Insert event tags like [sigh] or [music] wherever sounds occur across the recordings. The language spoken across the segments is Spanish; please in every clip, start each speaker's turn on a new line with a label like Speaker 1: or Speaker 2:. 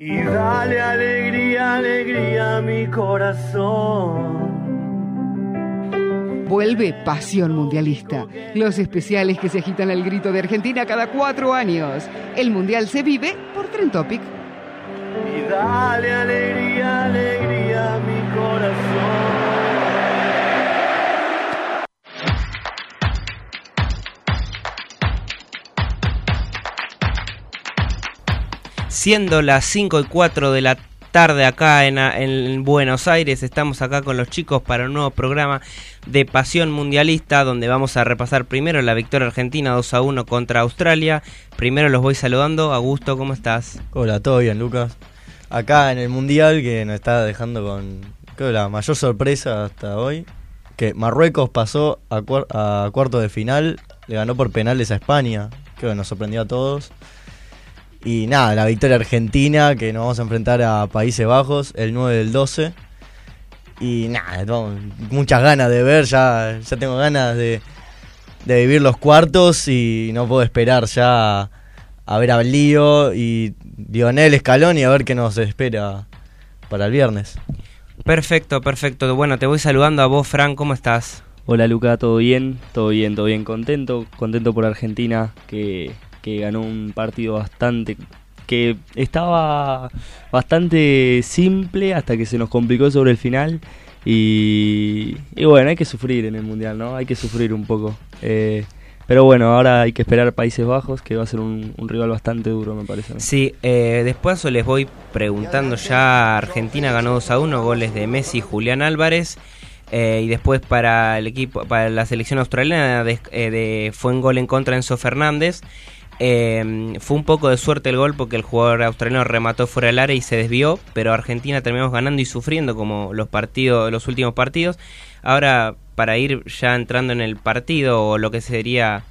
Speaker 1: y dale alegría, alegría a mi corazón.
Speaker 2: Vuelve Pasión Mundialista. Los especiales que se agitan al grito de Argentina cada cuatro años. El Mundial se vive por Tren Topic.
Speaker 1: Y dale alegría, alegría a mi corazón.
Speaker 3: Siendo las 5 y 4 de la tarde acá en, Buenos Aires, estamos acá con los chicos para un nuevo programa de Pasión Mundialista, donde vamos a repasar primero la victoria argentina 2 a 1 contra Australia. Primero los voy saludando. Augusto, ¿cómo estás?
Speaker 4: Hola, todo bien, Lucas. Acá en el Mundial, que nos está dejando con la mayor sorpresa hasta hoy, que Marruecos pasó a, a cuarto de final, le ganó por penales a España, creo que nos sorprendió a todos. Y nada, la victoria argentina, que nos vamos a enfrentar a Países Bajos el 9 del 12. Y nada, muchas ganas de ver, ya, ya tengo ganas de, de vivir los cuartos y no puedo esperar ya a ver a Lío y Lionel Escalón y a ver qué nos espera para el viernes.
Speaker 3: Perfecto, perfecto. Bueno, te voy saludando a vos, Fran, ¿cómo estás?
Speaker 5: Hola Luca, ¿todo bien? Todo bien, todo bien, contento, contento por Argentina, que que ganó un partido bastante que estaba bastante simple hasta que se nos complicó sobre el final y, bueno, hay que sufrir en el Mundial, ¿no? Hay que sufrir un poco. Eh, pero bueno, ahora hay que esperar Países Bajos, que va a ser un, rival bastante duro, me parece.
Speaker 3: Sí, eh, después les voy preguntando ya, Argentina ganó 2 a 1, goles de Messi y Julián Álvarez. Eh, y después para el equipo, para la selección australiana de, fue un gol en contra Enzo Fernández. Eh, fue un poco de suerte el gol porque el jugador australiano remató fuera del área y se desvió, pero Argentina terminamos ganando y sufriendo como los partidos, los últimos partidos. Ahora, para ir ya entrando en el partido o lo que sería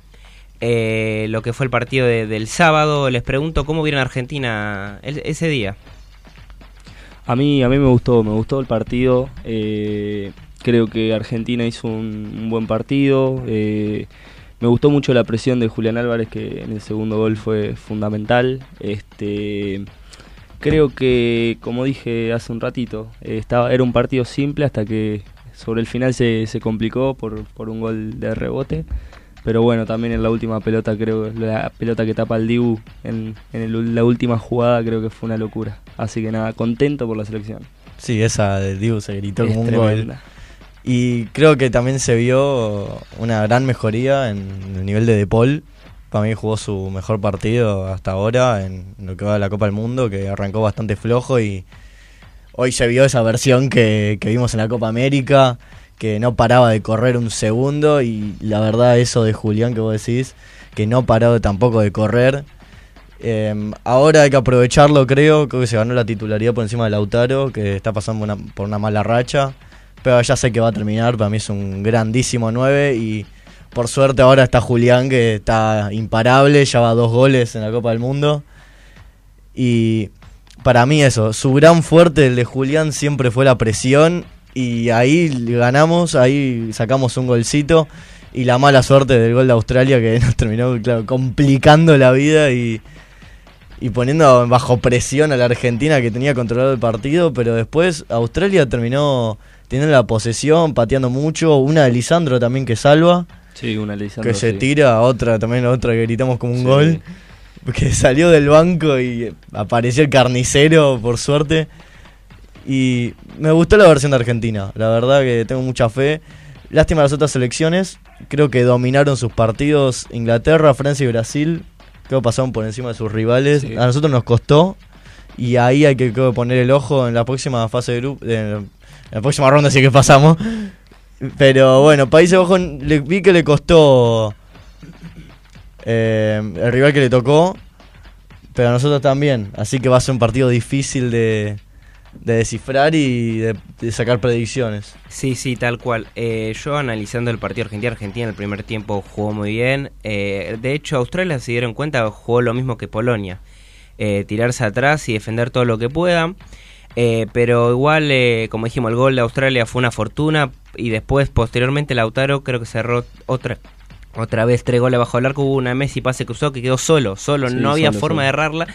Speaker 3: eh, lo que fue el partido del sábado, les pregunto cómo vieron Argentina ese día.
Speaker 5: A mí, a mí me gustó, me gustó el partido. Eh, creo que Argentina hizo un, un buen partido. Eh, me gustó mucho la presión de Julián Álvarez, que en el segundo gol fue fundamental. Este, creo que, como dije hace un ratito, estaba, era un partido simple hasta que sobre el final se, se complicó por, por, un gol de rebote. Pero bueno, también en la última pelota, creo la pelota que tapa el Dibu en, en la última jugada, creo que fue una locura. Así que nada, contento por la selección.
Speaker 4: Sí, esa de Dibu se gritó como un gol. Y creo que también se vio una gran mejoría en el nivel de De Paul. Para mí jugó su mejor partido hasta ahora en lo que va de la Copa del Mundo, que arrancó bastante flojo y hoy se vio esa versión que, vimos en la Copa América, que no paraba de correr un segundo y la verdad eso de Julián que vos decís, que no paró tampoco de correr. Em, ahora hay que aprovecharlo, creo. Creo que se ganó la titularidad por encima de Lautaro, que está pasando por una mala racha ya sé que va a terminar, para mí es un grandísimo 9 y por suerte ahora está Julián que está imparable, ya va dos goles en la Copa del Mundo. Y para mí eso, su gran fuerte, el de Julián, siempre fue la presión y ahí ganamos, ahí sacamos un golcito y la mala suerte del gol de Australia que [laughs] nos terminó complicando la vida y, y poniendo bajo presión a la Argentina que tenía controlado el partido, pero después Australia terminó tiene la posesión, pateando mucho. Una de Lisandro también que salva.
Speaker 5: Sí, una de Lisandro.
Speaker 4: Que se tira, otra también, otra que gritamos como un gol. Que salió del banco y apareció el carnicero, por suerte. Y me gustó la versión de Argentina. La verdad que tengo mucha fe. Lástima las otras selecciones. Creo que dominaron sus partidos Inglaterra, Francia y Brasil. Creo que pasaron por encima de sus rivales. A nosotros nos costó. Y ahí hay que poner el ojo en la próxima fase de grupo, la próxima ronda sí que pasamos. Pero bueno, Países Bajos le, vi que le costó eh, el rival que le tocó. pero nosotros también. Así que va a ser un partido difícil de, de descifrar y de, sacar predicciones.
Speaker 3: Sí, sí, tal cual. Eh, yo analizando el partido Argentina-Argentina en el primer tiempo jugó muy bien. Eh, de hecho, Australia se dieron cuenta, jugó lo mismo que Polonia. Eh, tirarse atrás y defender todo lo que puedan. Pero igual, como dijimos, el gol de Australia fue una fortuna y después, posteriormente, Lautaro creo que cerró otra otra vez tres goles bajo el arco, hubo una Messi pase cruzado que quedó solo, solo, no había forma de errarla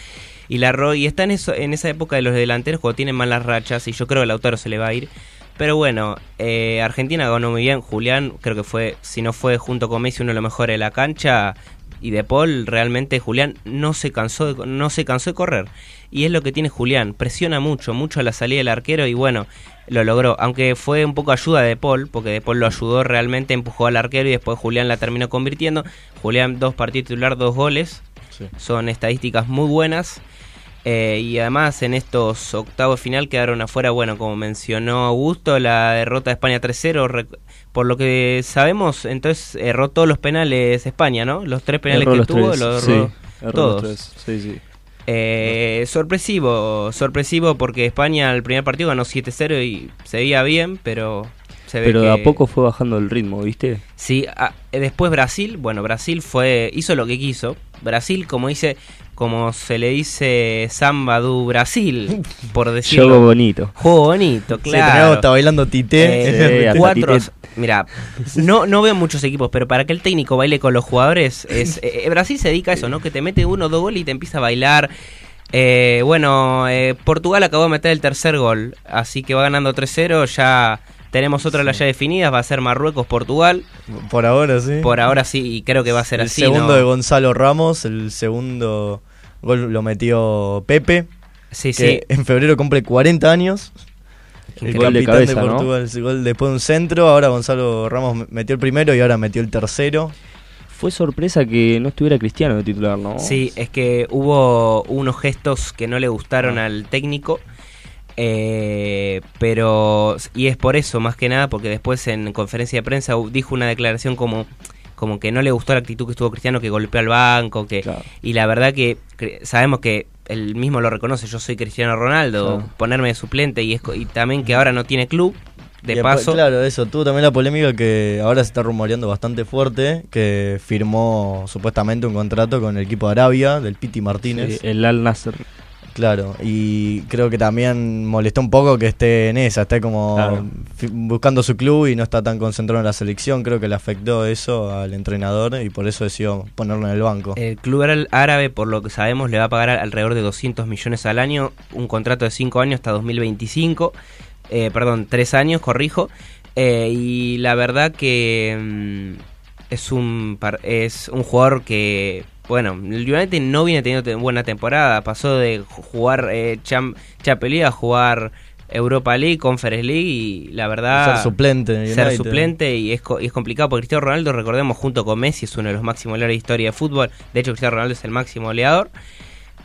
Speaker 3: y la y está en eso en esa época de los delanteros cuando tienen malas rachas y yo creo que el Lautaro se le va a ir. Pero bueno eh, Argentina ganó muy bien. Julián creo que fue si no fue junto con Messi uno de los mejores de la cancha y de Paul realmente Julián no se cansó de, no se cansó de correr. Y es lo que tiene Julián presiona mucho mucho a la salida del arquero y bueno lo logró. Aunque fue un poco ayuda de Paul porque de Paul lo ayudó realmente empujó al arquero y después Julián la terminó convirtiendo. Julián dos partidos titular dos goles. Son estadísticas muy buenas. Eh, y además en estos octavos final quedaron afuera, bueno, como mencionó Augusto, la derrota de España 3-0. Por lo que sabemos, entonces erró todos los penales España, ¿no? Los tres penales que tuvo, los erró todos. Eh, sorpresivo, sorpresivo porque España el primer partido ganó 7-0 y se veía bien, pero se ve
Speaker 5: pero
Speaker 3: de
Speaker 5: a poco fue bajando el ritmo, ¿viste?
Speaker 3: Sí, después Brasil, bueno, Brasil fue hizo lo que quiso. Brasil, como dice, como se le dice Samba du Brasil, por decirlo.
Speaker 5: Juego bonito.
Speaker 3: Juego bonito, claro.
Speaker 4: Sí, está bailando Tite.
Speaker 3: Eh, cuatro, mira, no, no veo muchos equipos, pero para que el técnico baile con los jugadores, es, [laughs] eh, Brasil se dedica a eso, ¿no? Que te mete uno o dos goles y te empieza a bailar. Eh, bueno, Portugal acabó de meter el tercer gol, así que va ganando 3-0, ya tenemos otra las ya definidas, va a ser Marruecos-Portugal.
Speaker 4: Por ahora sí.
Speaker 3: Por ahora sí, y creo que va a ser así.
Speaker 4: El segundo de Gonzalo Ramos, el segundo gol lo metió Pepe.
Speaker 3: Sí, sí.
Speaker 4: En febrero cumple 40 años.
Speaker 5: El, gol de cabeza, de Portugal,
Speaker 4: el gol después de un centro. Ahora Gonzalo Ramos metió el primero y ahora metió el tercero.
Speaker 5: Fue sorpresa que no estuviera Cristiano de titular, ¿no?
Speaker 3: Sí, es que hubo unos gestos que no le gustaron ah. al técnico eh, pero, y es por eso más que nada, porque después en conferencia de prensa dijo una declaración como como que no le gustó la actitud que estuvo Cristiano, que golpeó al banco, que y la verdad que sabemos que él mismo lo reconoce, yo soy Cristiano Ronaldo, ponerme de suplente y, es, y también que ahora no tiene club, de paso.
Speaker 4: claro, eso, tuvo también la polémica que ahora se está rumoreando bastante fuerte, que firmó supuestamente un contrato con el equipo de Arabia, del Piti Martínez.
Speaker 5: el Al Nasser.
Speaker 4: Claro, y creo que también molestó un poco que esté en esa, esté como buscando su club y no está tan concentrado en la selección. Creo que le afectó eso al entrenador y por eso decidió ponerlo en el banco.
Speaker 3: El club árabe, por lo que sabemos, le va a pagar alrededor de 200 millones al año, un contrato de 5 años hasta 2025, eh, perdón, 3 años, corrijo. Eh, y la verdad que mm, es un, es un jugador que bueno, el United no viene teniendo buena temporada. Pasó de jugar eh, a jugar Europa League, Conference League y la verdad...
Speaker 4: Ser suplente.
Speaker 3: Ser suplente y es, es complicado porque Cristiano Ronaldo, recordemos, junto con Messi es uno de los máximos goleadores de historia de fútbol. De hecho, Cristiano Ronaldo es el máximo goleador.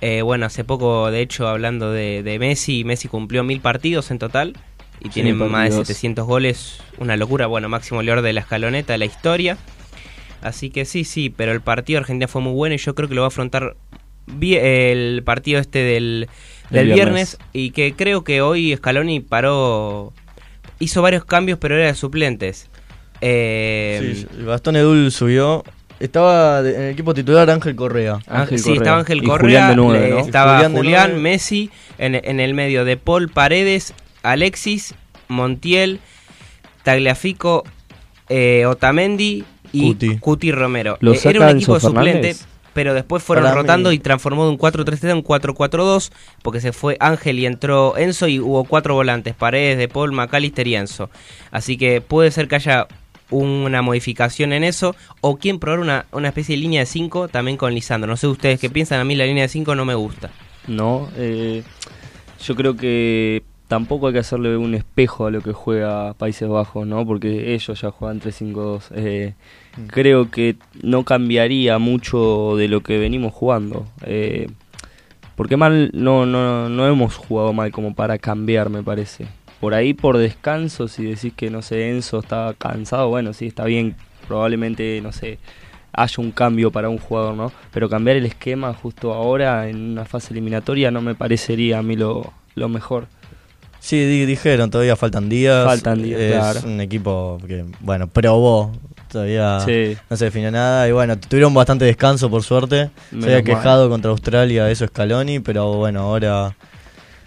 Speaker 3: Eh, bueno, hace poco, de hecho, hablando de, Messi, Messi cumplió mil partidos en total y tiene más de 700 goles. Una locura. Bueno, máximo goleador de la escaloneta de la historia. Así que sí, sí, pero el partido de Argentina fue muy bueno y yo creo que lo va a afrontar bien el partido este del, del viernes. y que creo que hoy Scaloni paró, hizo varios cambios pero era de suplentes.
Speaker 4: Eh, sí, Gastón Edul subió estaba en el equipo titular Ángel Correa.
Speaker 3: Ángel sí, estaba Ángel Correa, estaba Julián, Messi, en, en, el medio de Paul Paredes, Alexis, Montiel, Tagliafico, eh, Otamendi y Cuti, Romero. Eh, era un equipo suplente, pero después fueron rotando y transformó de un 4-3-3 a un 4-4-2, porque se fue Ángel y entró Enzo y hubo cuatro volantes, Paredes, De Paul, McAllister y Enzo. Así que puede ser que haya una modificación en eso, o quien probar una, una especie de línea de 5 también con Lisandro. No sé ustedes qué piensan, a mí la línea de 5 no me gusta.
Speaker 5: No, eh, yo creo que tampoco hay que hacerle un espejo a lo que juega Países Bajos, ¿no? Porque ellos ya juegan 3-5-2. Eh, mm. Creo que no cambiaría mucho de lo que venimos jugando. Eh, porque mal no, no, no hemos jugado mal como para cambiar, me parece. Por ahí por descanso, si decís que, no sé, Enzo está cansado, bueno, sí, está bien. Probablemente, no sé, haya un cambio para un jugador, ¿no? Pero cambiar el esquema justo ahora en una fase eliminatoria no me parecería a mí lo, lo mejor.
Speaker 4: Sí, dijeron, todavía faltan días.
Speaker 5: Faltan días,
Speaker 4: es un equipo que, bueno, probó. Todavía no se definió nada. Y bueno, tuvieron bastante descanso, por suerte. se había quejado contra Australia, eso Scaloni, pero bueno, ahora.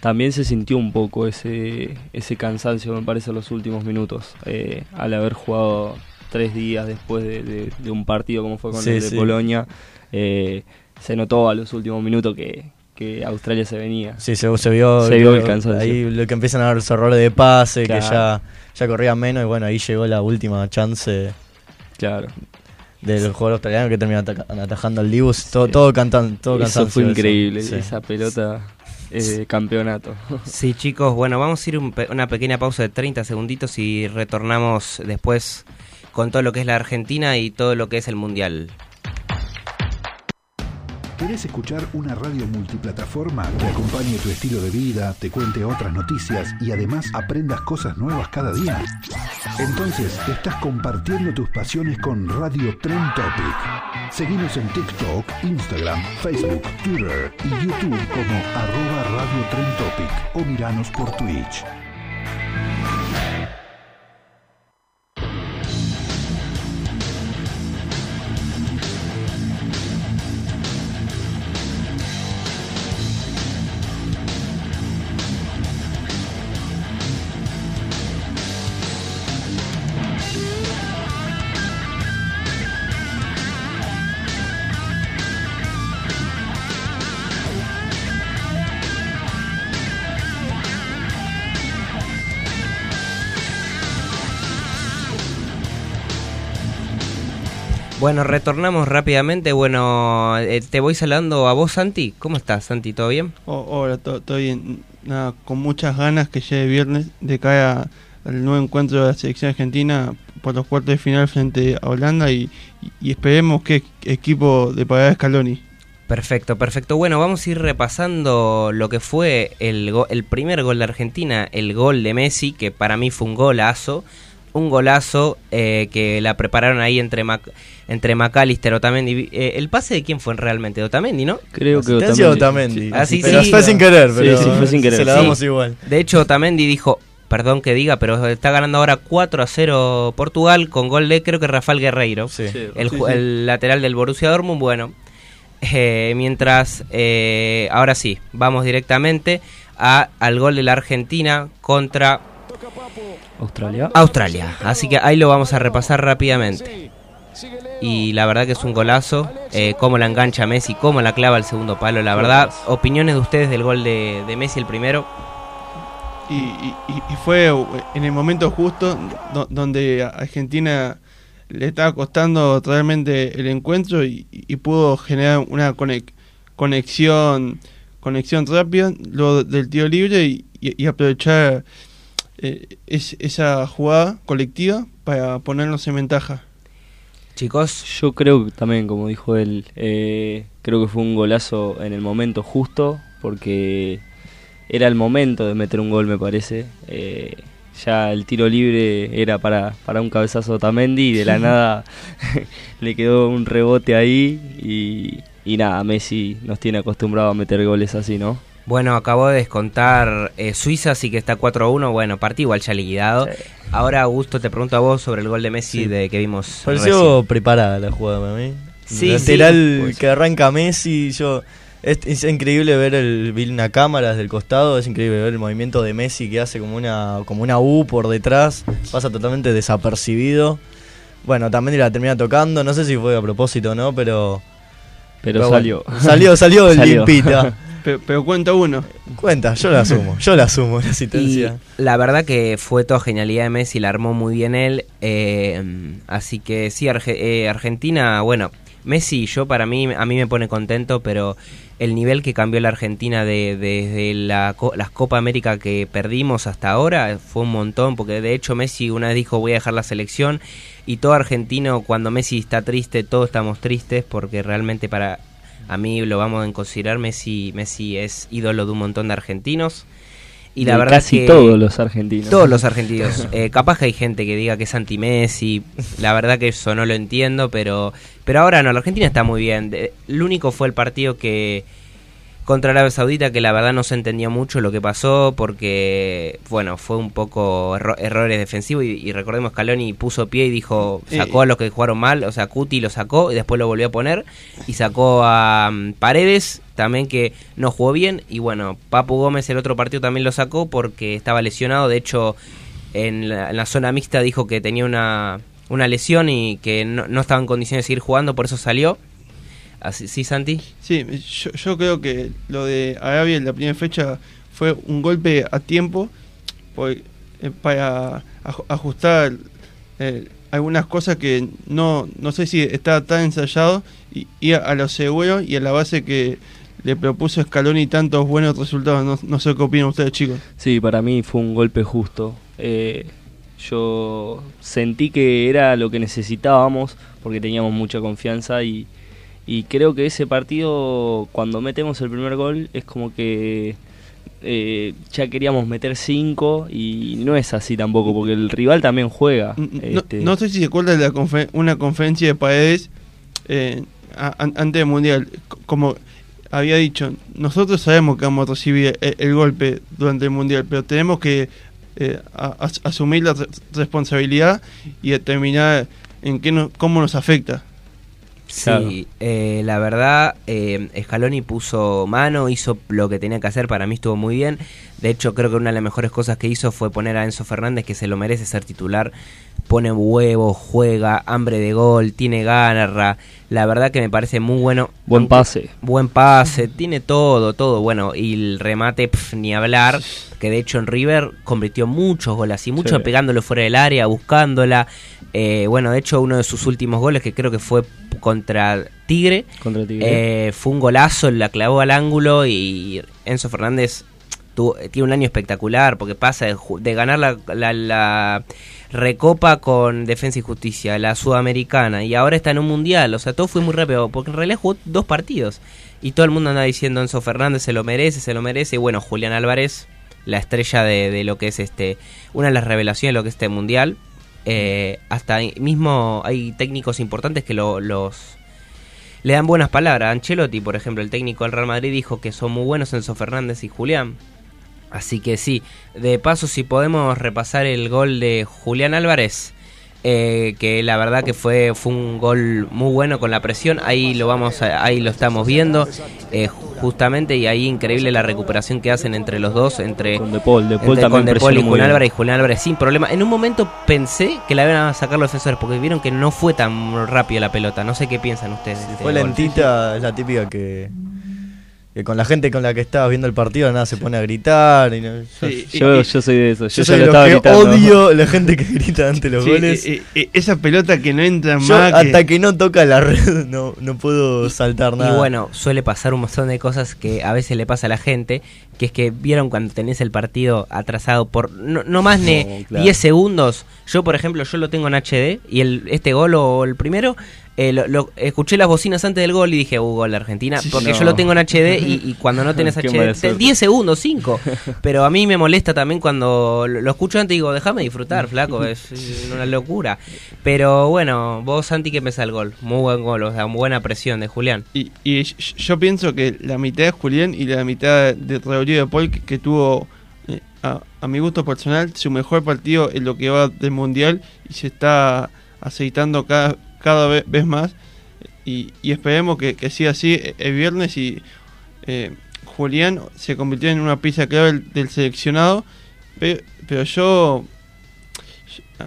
Speaker 5: También se sintió un poco ese, ese cansancio, me parece, en los últimos minutos. Eh, al haber jugado tres días después de, un partido como fue con el de Polonia, eh, se notó a los últimos minutos que, Australia se venía.
Speaker 4: Sí, se, se vio,
Speaker 5: se vio el cansancio.
Speaker 4: Ahí lo que empiezan a dar los errores de pase, que ya, ya corría menos, y bueno, ahí llegó la última chance.
Speaker 5: Claro.
Speaker 4: Del jugador australiano que termina atajando al Dibus, todo, todo cantando, todo
Speaker 5: Eso fue increíble, esa pelota eh, campeonato.
Speaker 3: Sí, chicos, bueno, vamos a ir una pequeña pausa de 30 segunditos y retornamos después con todo lo que es la Argentina y todo lo que es el Mundial.
Speaker 6: ¿Querés escuchar una radio multiplataforma que acompañe tu estilo de vida, te cuente otras noticias y además aprendas cosas nuevas cada día? Entonces estás compartiendo tus pasiones con Radio Trend Topic. Seguimos en TikTok, Instagram, Facebook, Twitter y YouTube como arroba Radio Trend Topic o miranos por Twitch.
Speaker 3: Bueno, retornamos rápidamente. Bueno, eh, te voy saludando a vos, Santi. ¿Cómo estás, Santi? ¿Todo bien?
Speaker 7: Oh, hola, todo, bien. Nada, con muchas ganas que llegue viernes de cara al nuevo encuentro de la selección argentina por los cuartos de final frente a Holanda y, esperemos que equipo de Parada Scaloni.
Speaker 3: Perfecto, perfecto. Bueno, vamos a ir repasando lo que fue el, el primer gol de Argentina, el gol de Messi, que para mí fue un golazo un golazo eh, que la prepararon ahí entre Mac entre McAllister Otamendi. Eh, ¿El pase de quién fue realmente? ¿Otamendi, no?
Speaker 4: Creo que Otamendi. Otamendi.
Speaker 3: Ah, sí,
Speaker 4: pero fue sin querer, pero
Speaker 5: sí, fue sin querer.
Speaker 4: se la damos igual.
Speaker 3: De hecho, Otamendi dijo, perdón que diga, pero está ganando ahora 4 a 0 Portugal con gol de creo que Rafael Guerreiro, el, lateral del Borussia Dortmund. Bueno, eh, mientras, ahora sí, vamos directamente a, al gol de la Argentina contra
Speaker 5: Australia.
Speaker 3: Australia. Así que ahí lo vamos a repasar rápidamente. Y la verdad que es un golazo. Eh, cómo la engancha Messi, cómo la clava el segundo palo. La verdad, opiniones de ustedes del gol de, Messi el primero.
Speaker 7: Y, fue en el momento justo donde Argentina le estaba costando totalmente el encuentro y, pudo generar una conexión conexión rápida luego del tiro libre y aprovechar eh, es, esa jugada colectiva para ponernos en ventaja.
Speaker 3: Chicos,
Speaker 5: yo creo que también, como dijo él, eh, creo que fue un golazo en el momento justo, porque era el momento de meter un gol, me parece. Eh, ya el tiro libre era para, para un cabezazo Tamendi y de la nada [laughs] le quedó un rebote ahí y, y nada, Messi nos tiene acostumbrado a meter goles así, ¿no?
Speaker 3: Bueno, acabó de descontar eh, Suiza, así que está 4-1. Bueno, partido igual ya liquidado. Ahora, Augusto, te pregunto a vos sobre el gol de Messi de que vimos.
Speaker 4: Pareció preparada la jugada para mí. Sí, Lateral que arranca Messi, yo. Es, increíble ver el una cámara desde el costado, es increíble ver el movimiento de Messi que hace como una como una U por detrás, pasa totalmente desapercibido. Bueno, también la termina tocando, no sé si fue a propósito o no, pero
Speaker 5: pero, salió.
Speaker 4: salió. Salió, [laughs] limpita. [laughs]
Speaker 7: Pero, cuenta uno.
Speaker 4: Cuenta, yo la asumo, yo la asumo la asistencia.
Speaker 3: la verdad que fue toda genialidad de Messi, la armó muy bien él. Eh, así que sí, eh, Argentina, bueno, Messi yo para mí, a mí me pone contento, pero el nivel que cambió la Argentina desde de, la, las Copa América que perdimos hasta ahora fue un montón, porque de hecho Messi una vez dijo voy a dejar la selección y todo argentino cuando Messi está triste, todos estamos tristes porque realmente para a mí lo vamos a considerar, Messi, Messi es ídolo de un montón de argentinos. Y la verdad
Speaker 5: casi
Speaker 3: que
Speaker 5: todos los argentinos.
Speaker 3: Todos los argentinos. [laughs] Eh, capaz que hay gente que diga que es anti-Messi. La verdad que eso no lo entiendo, pero, pero ahora no, la Argentina está muy bien. De- el único fue el partido que contra Arabia Saudita que la verdad no se entendía mucho lo que pasó porque, bueno, fue un poco erro- errores defensivos y, y recordemos Scaloni puso pie y dijo, sacó a los que jugaron mal, o sea, Cuti lo sacó y después lo volvió a poner y sacó a mm, Paredes también que no jugó bien y bueno, Papu Gómez el otro partido también lo sacó porque estaba lesionado, de hecho en la, en la zona mixta dijo que tenía una, una lesión y que no, no estaba en condiciones de seguir jugando, por eso salió. Así, ¿Sí, Santi?
Speaker 7: Sí, yo, yo creo que lo de Arabia en la primera fecha fue un golpe a tiempo por- eh, para aj- ajustar eh, algunas cosas que no, no sé si estaba tan ensayado y, y a, a lo seguro y a la base que le propuso Scaloni tantos buenos resultados. No, no sé qué opinan ustedes, chicos.
Speaker 5: Sí, para mí fue un golpe justo. Eh, yo sentí que era lo que necesitábamos porque teníamos mucha confianza y, y creo que ese partido, cuando metemos el primer gol, es como que eh, ya queríamos meter cinco y no es así tampoco porque el rival también juega.
Speaker 7: No,
Speaker 5: Este,
Speaker 7: no sé si se acuerdan de la confe- una conferencia de Paredes eh, antes del Mundial. Como había dicho, nosotros sabemos que vamos a recibir el, el golpe durante el Mundial, pero tenemos que eh, as- asumir la re- responsabilidad y determinar en qué nos, cómo nos afecta.
Speaker 5: Claro.
Speaker 3: Sí, eh, la verdad, eh, Scaloni puso mano, hizo lo que tenía que hacer, para mí estuvo muy bien. De hecho, creo que una de las mejores cosas que hizo fue poner a Enzo Fernández, que se lo merece ser titular. Pone huevo, juega, hambre de gol, tiene garra. La verdad que me parece muy bueno.
Speaker 5: Buen pase.
Speaker 3: Buen pase, tiene todo, todo. Bueno, y el remate, pf, ni hablar. Que de hecho en River convirtió muchos goles, así mucho
Speaker 5: Sí.
Speaker 3: pegándolo fuera del área, buscándola. Eh, bueno, de hecho, uno de sus últimos goles, que creo que fue contra Tigre,
Speaker 5: Contra Tigre.
Speaker 3: eh, fue un golazo, la clavó al ángulo y Enzo Fernández tuvo- tiene un año espectacular porque pasa de, de ganar la, la- la recopa con Defensa y Justicia, la sudamericana y ahora está en un mundial, o sea, todo fue muy rápido porque en realidad jugó dos partidos y todo el mundo anda diciendo Enzo Fernández se lo merece, se lo merece y bueno, Julián Álvarez, la estrella de, lo que es este, una de las revelaciones de lo que es este mundial. eh, hasta mismo hay técnicos importantes que lo- los le dan buenas palabras. Ancelotti, por ejemplo, el técnico del Real Madrid, dijo que son muy buenos Enzo Fernández y Julián. Así que sí, de paso si podemos repasar el gol de Julián Álvarez, eh, que la verdad que fue, fue un gol muy bueno con la presión, ahí lo vamos a- ahí lo estamos viendo, eh, justamente, y ahí increíble la recuperación que hacen entre los dos, entre,
Speaker 5: Con De Paul. De Paul
Speaker 3: entre-
Speaker 5: también
Speaker 3: con De Paul y Julián. Álvarez y Julián Álvarez sin problema. En un momento pensé que la iban a sacar los defensores porque vieron que no fue tan rápido la pelota. No sé qué piensan ustedes. de este
Speaker 4: Fue
Speaker 3: gol.
Speaker 4: lentita, es la típica que, que con la gente con la que estabas viendo el partido nada se pone a gritar. Y no- yo,
Speaker 7: Sí,
Speaker 5: Yo,
Speaker 7: y-
Speaker 5: yo soy de eso. Yo,
Speaker 4: yo soy
Speaker 5: lo
Speaker 4: de
Speaker 5: estaba
Speaker 4: los que
Speaker 5: gritando.
Speaker 4: odio la gente que grita ante los
Speaker 7: Sí,
Speaker 4: goles.
Speaker 7: eh, eh, esa pelota que no entra
Speaker 4: Yo
Speaker 7: más. que-
Speaker 4: hasta que no toca la red [laughs] no, no puedo saltar nada.
Speaker 3: Y bueno, suele pasar un montón de cosas que a veces le pasa a la gente, que es que vieron cuando tenés el partido atrasado por no, no más de
Speaker 5: No, claro.
Speaker 3: 10 segundos. Yo, por ejemplo, yo lo tengo en HD y el este gol o el primero, eh, lo, lo- escuché las bocinas antes del gol y dije, uh, gol de Argentina, porque
Speaker 5: no.
Speaker 3: yo lo tengo en HD [laughs] y, y cuando no tenés HD,
Speaker 5: suerte.
Speaker 3: 10 segundos, 5. [laughs] Pero a mí me molesta también cuando lo, lo escucho antes y digo, déjame disfrutar, flaco, [laughs] es una locura. Pero bueno, vos, Santi, que empezás el gol. Muy buen gol, o sea, buena presión de Julián.
Speaker 7: Y, yo pienso que la mitad de Julián y la mitad de Rodrigo de Paul, que, que tuvo, eh, a, a mi gusto personal, su mejor partido en lo que va del Mundial y se está aceitando cada, cada ve- vez más. Y, y esperemos que, que siga así eh, el viernes y eh, Julián se convirtió en una pieza clave del, del seleccionado. Pero, pero yo,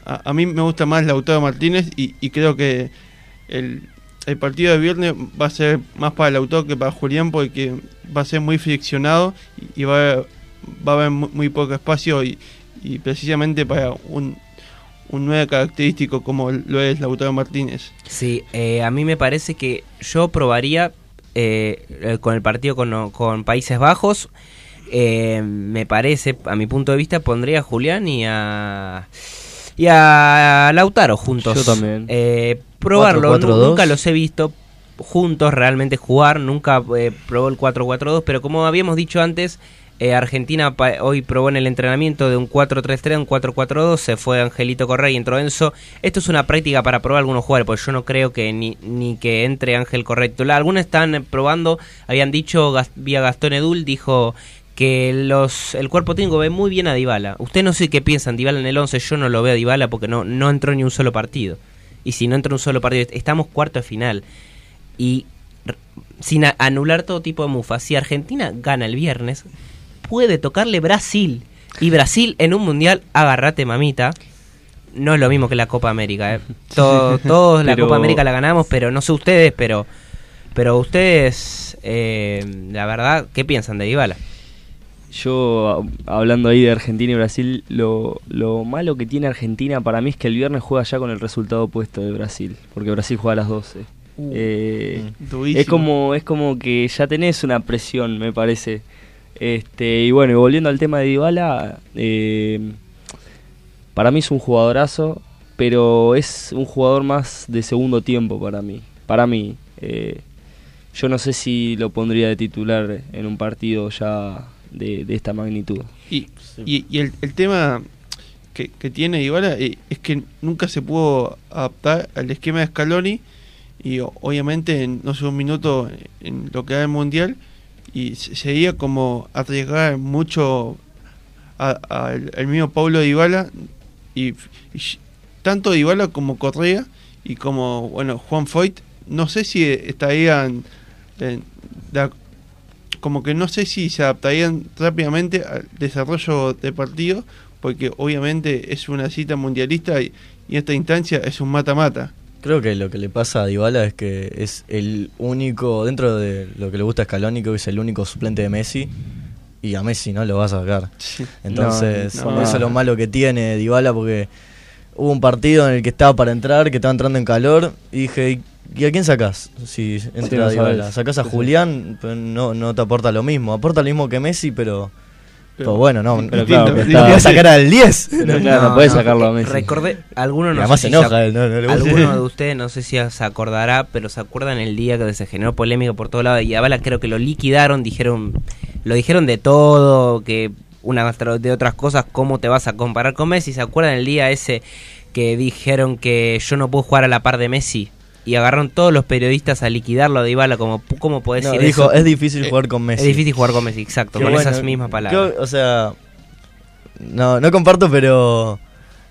Speaker 7: a, a mí me gusta más Lautaro Martínez y, y creo que el, el partido de viernes va a ser más para el autor que para Julián porque va a ser muy friccionado y, va, a, va a haber muy, muy poco espacio y, y precisamente para un, un nuevo característico como lo es Lautaro Martínez.
Speaker 3: Sí, eh, a mí me parece que yo probaría eh, eh, con el partido con, con Países Bajos. eh, me parece, a mi punto de vista, pondría a Julián y a y a Lautaro juntos.
Speaker 5: Yo también.
Speaker 3: Eh, probarlo,
Speaker 4: 4-4-2.
Speaker 3: nu- nunca los he visto juntos realmente jugar, nunca eh, probó el 4-4-2, pero como habíamos dicho antes, Eh, Argentina hoy probó en el entrenamiento de un 4-3-3 a un 4-4-2, se fue Angelito Correa y entró Enzo. Esto es una práctica para probar algunos jugadores, porque yo no creo que ni, ni que entre Ángel Correa titular. Algunos están eh, probando, habían dicho Gas- vía Gastón Edul, dijo que los el cuerpo técnico ve muy bien a Dybala. Usted no sé qué piensan, Dybala en el 11, yo no lo veo a Dybala porque no, no entró ni un solo partido. Y si no entra un solo partido, estamos cuarto de final. Y sin anular todo tipo de mufa, si Argentina gana el viernes, puede tocarle Brasil. Y Brasil en un mundial, agárrate mamita. No es lo mismo que la Copa América. ¿eh? [laughs] Todo- todos la Copa América la ganamos, pero no sé ustedes, pero pero ustedes, eh, la verdad, ¿qué piensan de Dybala?
Speaker 5: Yo, hablando ahí de Argentina y Brasil, lo, lo malo que tiene Argentina para mí es que el viernes juega ya con el resultado opuesto de Brasil, porque Brasil juega a las 12. Eh,
Speaker 7: Durísimo.
Speaker 5: es como es como que ya tenés una presión, me parece. Este y bueno, y volviendo al tema de Dybala, eh, para mí es un jugadorazo, pero es un jugador más de segundo tiempo para mí. Para mí, eh, yo no sé si lo pondría de titular en un partido ya de, de esta magnitud.
Speaker 7: Y, y, y el, el tema que, que tiene Dybala eh, es que nunca se pudo adaptar al esquema de Scaloni y obviamente en, no sé, un minuto en lo que era el Mundial y se- seguía como arriesgar mucho al al mismo Paulo Dybala y, y tanto Dybala como Correa y como bueno Juan Foyt no sé si estarían de como que no sé si se adaptarían rápidamente al desarrollo del partido, porque obviamente es una cita mundialista y, y esta instancia es un mata-mata.
Speaker 4: Creo que lo que le pasa a Dybala es que es el único, dentro de lo que le gusta a Scaloni, creo que es el único suplente de Messi. Y a Messi no lo va a sacar. [laughs] Entonces,
Speaker 7: No, no.
Speaker 4: eso es lo malo que tiene Dybala porque hubo un partido en el que estaba para entrar, que estaba entrando en calor, y dije, ¿y- ¿y a quién sacás? Si entra
Speaker 5: no
Speaker 4: Dybala.
Speaker 5: sabes.
Speaker 4: Sacás a
Speaker 5: Sí, sí.
Speaker 4: Julián, pero no, no te aporta lo mismo. Aporta lo mismo que Messi, pero...
Speaker 7: Pero-
Speaker 4: Pero bueno, no,
Speaker 5: Pero claro, [laughs] está-
Speaker 4: voy a sacar al 10.
Speaker 5: No, claro, no, sacarlo a Messi.
Speaker 3: Recordé, alguno no
Speaker 4: además
Speaker 3: sé
Speaker 4: se enoja él, no, no le gusta.
Speaker 3: Alguno de [laughs] ustedes, no sé si se acordará, pero se acuerdan el día que se generó polémica por todos lados. Y a Dybala creo que lo liquidaron, dijeron, lo dijeron de todo, que una de otras cosas, ¿cómo te vas a comparar con Messi? ¿Se acuerdan el día ese que dijeron que yo no puedo jugar a la par de Messi? Y agarraron todos los periodistas a liquidarlo a Dybala, como, ¿cómo podés
Speaker 4: No,
Speaker 3: decir
Speaker 4: dijo,
Speaker 3: eso?
Speaker 4: es difícil jugar con Messi.
Speaker 3: Es difícil jugar con Messi, exacto,
Speaker 4: Qué
Speaker 3: con
Speaker 4: bueno,
Speaker 3: esas mismas palabras.
Speaker 4: creo- o sea, no, no comparto, pero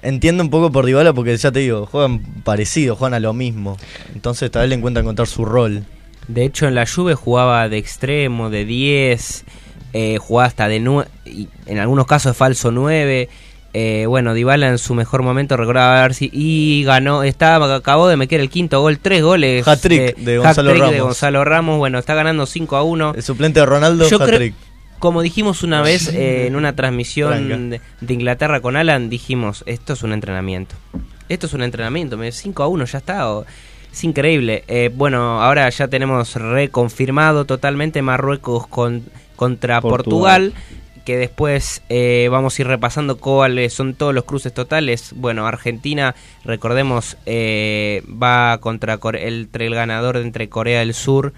Speaker 4: entiendo un poco por Dybala porque ya te digo, juegan parecido, juegan a lo mismo. Entonces tal vez le encuentra encontrar su rol.
Speaker 3: De hecho, en la Juve jugaba de extremo, de 10, eh, jugaba hasta de 9, en algunos casos de falso 9. Eh, bueno, Dybala en su mejor momento recordaba ver si y ganó, estaba acabó de meter el quinto gol, tres goles,
Speaker 4: Hat-trick de Gonzalo
Speaker 3: hat-trick de
Speaker 4: Ramos.
Speaker 3: Gonzalo Ramos, bueno, está ganando 5 a 1.
Speaker 4: El suplente de Ronaldo,
Speaker 3: Yo creo-
Speaker 4: hat-trick.
Speaker 3: Como dijimos una vez eh, en una transmisión de, de Inglaterra con Alan, dijimos, esto es un entrenamiento. Esto es un entrenamiento, me- 5 a 1 ya está. o- es increíble. Eh, bueno, ahora ya tenemos reconfirmado totalmente Marruecos con, contra Portugal.
Speaker 5: Portugal.
Speaker 3: Que después eh, vamos a ir repasando cuáles son todos los cruces totales. Bueno, Argentina, recordemos, eh, va contra el, el ganador entre Corea del Sur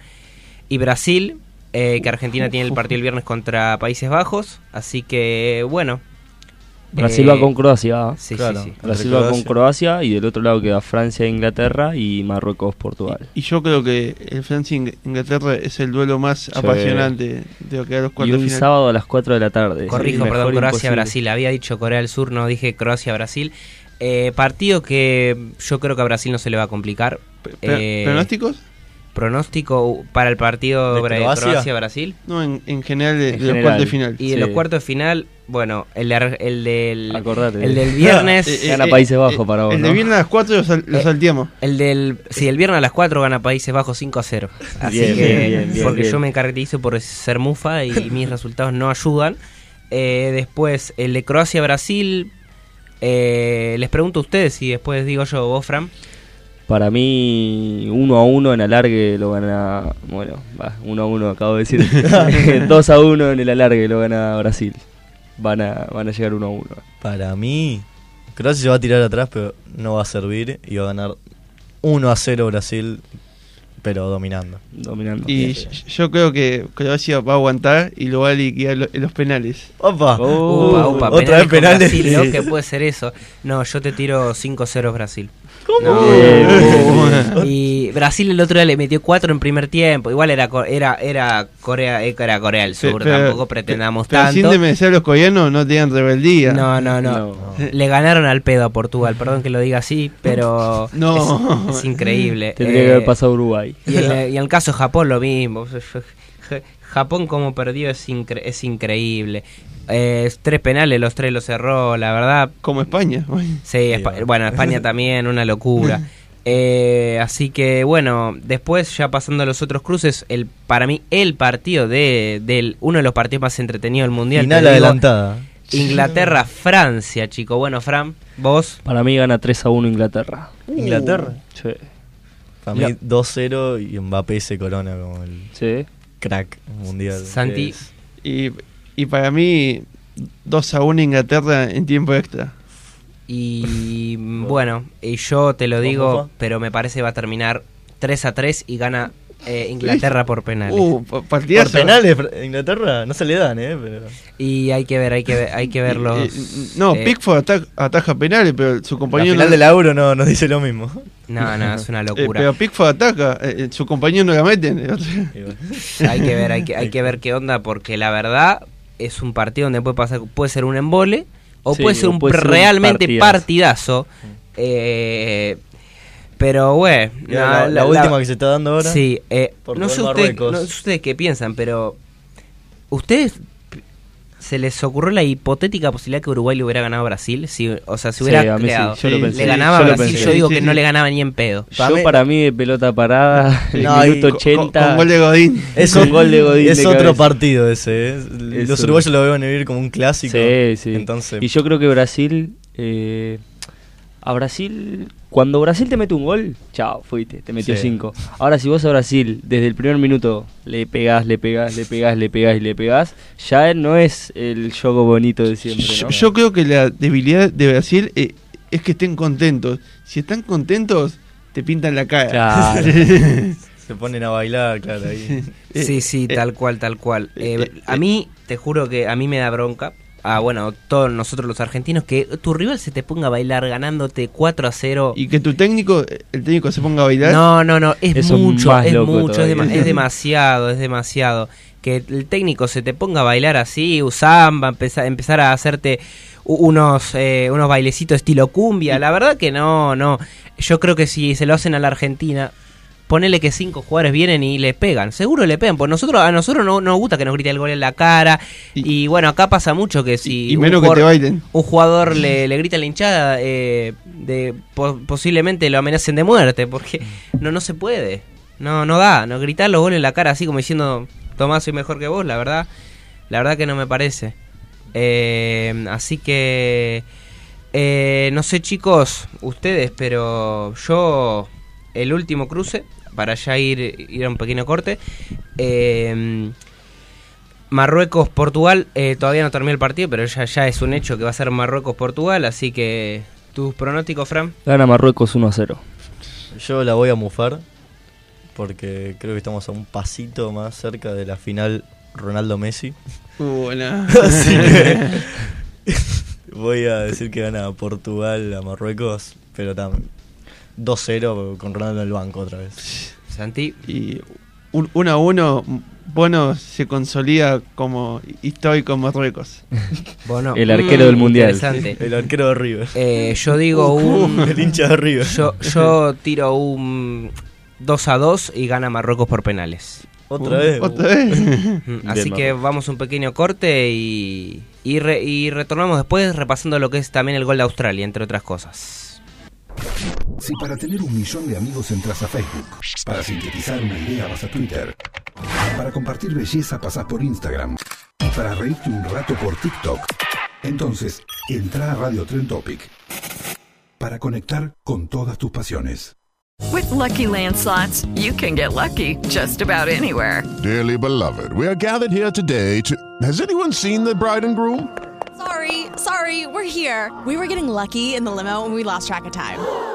Speaker 3: y Brasil, eh, que Argentina tiene el partido el viernes contra Países Bajos, así que bueno.
Speaker 5: Brasil
Speaker 3: eh,
Speaker 5: va con Croacia. ¿ah?
Speaker 3: Sí,
Speaker 4: Claro.
Speaker 3: sí, sí.
Speaker 5: Brasil va con
Speaker 4: Croacia.
Speaker 5: Croacia y del otro lado queda Francia e Inglaterra y Marruecos Portugal.
Speaker 7: Y yo creo que el Francia-Inglaterra es el duelo más apasionante de lo que a los
Speaker 5: Y
Speaker 7: cuartos
Speaker 5: un
Speaker 7: final.
Speaker 5: sábado a las 4 de la tarde.
Speaker 3: Corrijo, perdón,
Speaker 5: imposible.
Speaker 3: Croacia-Brasil. Había dicho Corea del Sur, no dije Croacia-Brasil. Eh, partido que yo creo que a Brasil no se le va a complicar.
Speaker 7: Pe-
Speaker 3: Eh,
Speaker 7: ¿Pronósticos?
Speaker 3: Pronóstico para el partido
Speaker 4: ¿De
Speaker 3: Bra-
Speaker 4: Croacia?
Speaker 3: Croacia-Brasil.
Speaker 7: No, en, en general de,
Speaker 5: En
Speaker 7: de los cuartos de final.
Speaker 3: Y de
Speaker 5: Sí.
Speaker 3: los cuartos de final, bueno, el, de el del
Speaker 5: Acordate.
Speaker 3: el del [laughs] viernes,
Speaker 7: Eh, eh,
Speaker 5: Gana
Speaker 7: eh,
Speaker 5: Países Bajos para vos,
Speaker 7: El
Speaker 5: ¿no?
Speaker 7: de viernes a las 4 lo, sal- lo
Speaker 3: Eh,
Speaker 7: salteamos.
Speaker 3: el del sí, el viernes a las 4 gana Países Bajos 5 a 0. Así
Speaker 5: Bien,
Speaker 3: que
Speaker 5: bien, bien, bien,
Speaker 3: porque
Speaker 5: bien.
Speaker 3: yo me caracterizo por ser mufa y [laughs] mis resultados no ayudan. Eh, después el de Croacia-Brasil eh, les pregunto a ustedes y después digo yo, vos Fran.
Speaker 5: Para mí, 1 a 1 en alargue lo gana. Bueno, va, 1 a 1 acabo de decir. [laughs] 2 a 1 en el alargue lo gana Brasil. Van a, van a llegar 1 a 1.
Speaker 4: Para mí, Croacia se va a tirar atrás, pero no va a servir y va a ganar 1 a 0 Brasil pero dominando.
Speaker 5: Dominando.
Speaker 7: Y
Speaker 5: Bien.
Speaker 7: yo creo que Croacia va a aguantar y lo va a liquidar en los penales.
Speaker 4: ¡Opa!
Speaker 5: Oh,
Speaker 3: Upa, upa,
Speaker 4: otra vez penales.
Speaker 3: Brasil, ¿no?
Speaker 4: Sí.
Speaker 3: que puede ser eso. No, yo te tiro 5-0 Brasil.
Speaker 5: Bien,
Speaker 3: No. Y Brasil el otro día le metió 4 en primer tiempo. Igual era Co- era era Corea era Corea del Sur,
Speaker 7: Pero-
Speaker 3: tampoco pretendamos
Speaker 7: pero sin
Speaker 3: tanto.
Speaker 7: desmerecer a los coreanos, no tenían rebeldía.
Speaker 3: No, no, no,
Speaker 5: No.
Speaker 3: Le ganaron al pedo a Portugal, perdón que lo diga así, pero [laughs]
Speaker 7: No.
Speaker 3: es, es increíble.
Speaker 5: Tendría
Speaker 3: Eh,
Speaker 5: que haber pasado a Uruguay.
Speaker 3: Y en, y en el caso de Japón lo mismo. [laughs] [laughs] Ja- Japón como perdió es, incre- es increíble. Eh, tres penales, los tres los cerró, la verdad.
Speaker 7: Como España.
Speaker 3: Sí, Espa- bueno, España [laughs] también, una locura. [laughs] Eh, así que bueno, después ya pasando a los otros cruces, el para mí el partido de del uno de los partidos más entretenidos del mundial.
Speaker 4: Final adelantada.
Speaker 3: Inglaterra Francia, chico. Bueno, Fran, vos
Speaker 5: Para mí gana 3 a 1 Inglaterra.
Speaker 4: Inglaterra.
Speaker 5: Sí.
Speaker 4: Para mí 2-0 y Mbappé se corona como el
Speaker 5: Sí.
Speaker 4: Crack mundial.
Speaker 3: Santi.
Speaker 7: Y, y para mí, 2 a 1 Inglaterra en tiempo extra.
Speaker 3: Y bueno, y yo te lo
Speaker 4: ¿Vos,
Speaker 3: digo, pero me parece va a terminar 3 a 3 y gana eh, Inglaterra por penales.
Speaker 7: Uh, pa-
Speaker 4: Por penales, Inglaterra no se le dan, ¿eh? Pero...
Speaker 3: Y hay que ver, hay que ver, hay que ver los...
Speaker 7: no,
Speaker 3: eh,
Speaker 7: Pickford ataja, ataja penales, pero su
Speaker 4: La
Speaker 7: compañero.
Speaker 4: final
Speaker 7: no-
Speaker 4: del Euro no nos dice lo mismo.
Speaker 3: No, no, es una [laughs]
Speaker 7: eh,
Speaker 3: locura.
Speaker 7: pero Pickford ataca, eh, su compañero no la meten. [laughs] [laughs]
Speaker 3: Hay que ver, hay que, hay que ver qué onda, porque la verdad es un partido donde puede pasar, puede ser un embole o
Speaker 5: Sí,
Speaker 3: puede ser
Speaker 5: o
Speaker 3: un
Speaker 5: puede ser un
Speaker 3: realmente
Speaker 5: partidazo.
Speaker 3: partidazo. Eh, pero bueno,
Speaker 4: Y ahora la, la última que se está dando ahora.
Speaker 3: Sí, eh, no sé ustedes,
Speaker 4: Portugal-Marruecos.
Speaker 3: no sé ustedes qué piensan, pero ustedes se les ocurrió la hipotética posibilidad que Uruguay le hubiera ganado a Brasil, si, o sea, si hubiera
Speaker 5: Sí,
Speaker 3: creado,
Speaker 5: yo lo pensé.
Speaker 3: le ganaba
Speaker 5: yo
Speaker 3: a Brasil, yo digo
Speaker 7: Sí,
Speaker 3: que
Speaker 7: sí.
Speaker 3: no le ganaba ni en pedo.
Speaker 4: Para
Speaker 5: Yo
Speaker 4: mí-
Speaker 5: para mí de pelota parada, [laughs] el
Speaker 4: No, y
Speaker 5: minuto
Speaker 4: con-
Speaker 5: 80.
Speaker 7: Con, con gol de Godín.
Speaker 4: Es
Speaker 5: Con
Speaker 4: un
Speaker 5: gol de Godín
Speaker 4: Es
Speaker 5: de
Speaker 4: otro
Speaker 5: cabeza.
Speaker 4: partido ese. ¿eh? Los uruguayos lo deben vivir como un clásico.
Speaker 5: Sí, sí.
Speaker 4: Entonces,
Speaker 5: Y yo creo que Brasil. eh, a Brasil. Cuando Brasil te mete un gol, chao, fuiste, te metió
Speaker 4: Sí.
Speaker 5: cinco. Ahora, si vos a Brasil, desde el primer minuto, le pegás, le pegás, le pegás, le pegás y le pegás, ya no es el juego bonito de siempre,
Speaker 7: Yo,
Speaker 5: ¿no?
Speaker 7: yo creo que la debilidad de Brasil eh, es que estén contentos. Si están contentos, te pintan la cara.
Speaker 5: Claro. [laughs]
Speaker 4: se ponen a bailar, claro. Ahí.
Speaker 7: Eh,
Speaker 3: Sí, sí,
Speaker 7: eh,
Speaker 3: tal cual, tal cual. Eh, a mí, te juro que a mí me da bronca. Ah, bueno, todos nosotros los argentinos, que tu rival se te ponga a bailar ganándote 4 a 0.
Speaker 7: Y que tu técnico, el técnico se ponga a bailar.
Speaker 3: No, no, no, es
Speaker 5: Eso
Speaker 3: mucho, es mucho, es,
Speaker 5: todavía.
Speaker 3: es demasiado, es demasiado. Que el técnico se te ponga a bailar así, usamba, empezar, empezar a hacerte unos eh, unos bailecitos estilo cumbia. La verdad que no, no. Yo creo que si se lo hacen a la Argentina, ponele que cinco jugadores vienen y le pegan. Seguro le pegan, porque nosotros, a nosotros no nos gusta que nos grite el gol en la cara. Y,
Speaker 7: Y-
Speaker 3: bueno, acá pasa mucho que si
Speaker 7: y
Speaker 3: un
Speaker 7: menos que te
Speaker 3: jugador-
Speaker 7: bailen.
Speaker 3: un jugador le, le grita a la hinchada, eh, de, po- posiblemente lo amenacen de muerte, porque no no se puede. No no da, no gritar los goles en la cara así como diciendo, Tomás, soy mejor que vos, la verdad, la verdad que no me parece. Eh, así que, eh, no sé chicos, ustedes, pero yo, el último cruce, para ya ir, ir a un pequeño corte, eh, Marruecos-Portugal, eh, todavía no terminó el partido, pero ya, ya es un hecho que va a ser Marruecos-Portugal, así que tus pronósticos, Fran.
Speaker 5: Gana Marruecos 1 a 0.
Speaker 4: Yo la voy a mufar porque creo que estamos a un pasito más cerca de la final Ronaldo-Messi.
Speaker 7: Uh, [laughs] no.
Speaker 4: Así que [laughs] voy a decir que gana Portugal a Marruecos, pero también 2-0 con Ronaldo en el banco otra vez.
Speaker 3: Santi.
Speaker 7: Y un 1 a 1, Bono se consolida como histórico en Marruecos. [laughs]
Speaker 3: Bono.
Speaker 5: El arquero del Mundial.
Speaker 3: Interesante.
Speaker 4: El arquero de River.
Speaker 3: Eh, yo digo un... [laughs]
Speaker 4: El hincha de River.
Speaker 3: Yo, yo tiro un 2 a 2 y gana Marruecos por penales.
Speaker 4: Otra vez.
Speaker 7: Otra vez. [laughs]
Speaker 3: Mm, Así
Speaker 5: Bien,
Speaker 3: que vamos a un pequeño corte y, y, re- y retornamos después repasando lo que es también el gol de Australia, entre otras cosas.
Speaker 6: Si para tener un millón de amigos entras a Facebook, para sintetizar una idea vas a Twitter, para compartir belleza pasas por Instagram y para reírte un rato por TikTok, entonces entra a Radio Trend Topic para conectar con todas tus pasiones.
Speaker 8: With Lucky Land slots, you can get lucky just about anywhere.
Speaker 9: Dearly beloved, we are gathered here today to. Has anyone seen the bride and groom?
Speaker 10: Sorry, sorry, we're here. We were getting lucky in the limo and we lost track of time.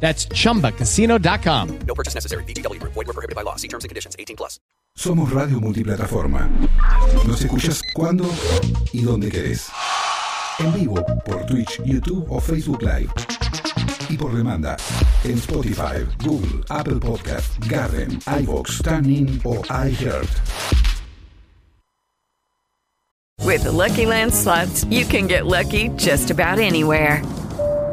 Speaker 11: That's chumbacasino.com.
Speaker 12: No purchase necessary. BGW. Void were prohibited by law. See terms and conditions. 18 plus.
Speaker 6: Somos Radio Multiplataforma. Nos escuchas cuando y donde querés. En vivo por Twitch, YouTube o Facebook Live. Y por demanda en Spotify, Google, Apple Podcast, Garden, iVoox, TuneIn o iHeart.
Speaker 8: With the Lucky Land slots, you can get lucky just about anywhere.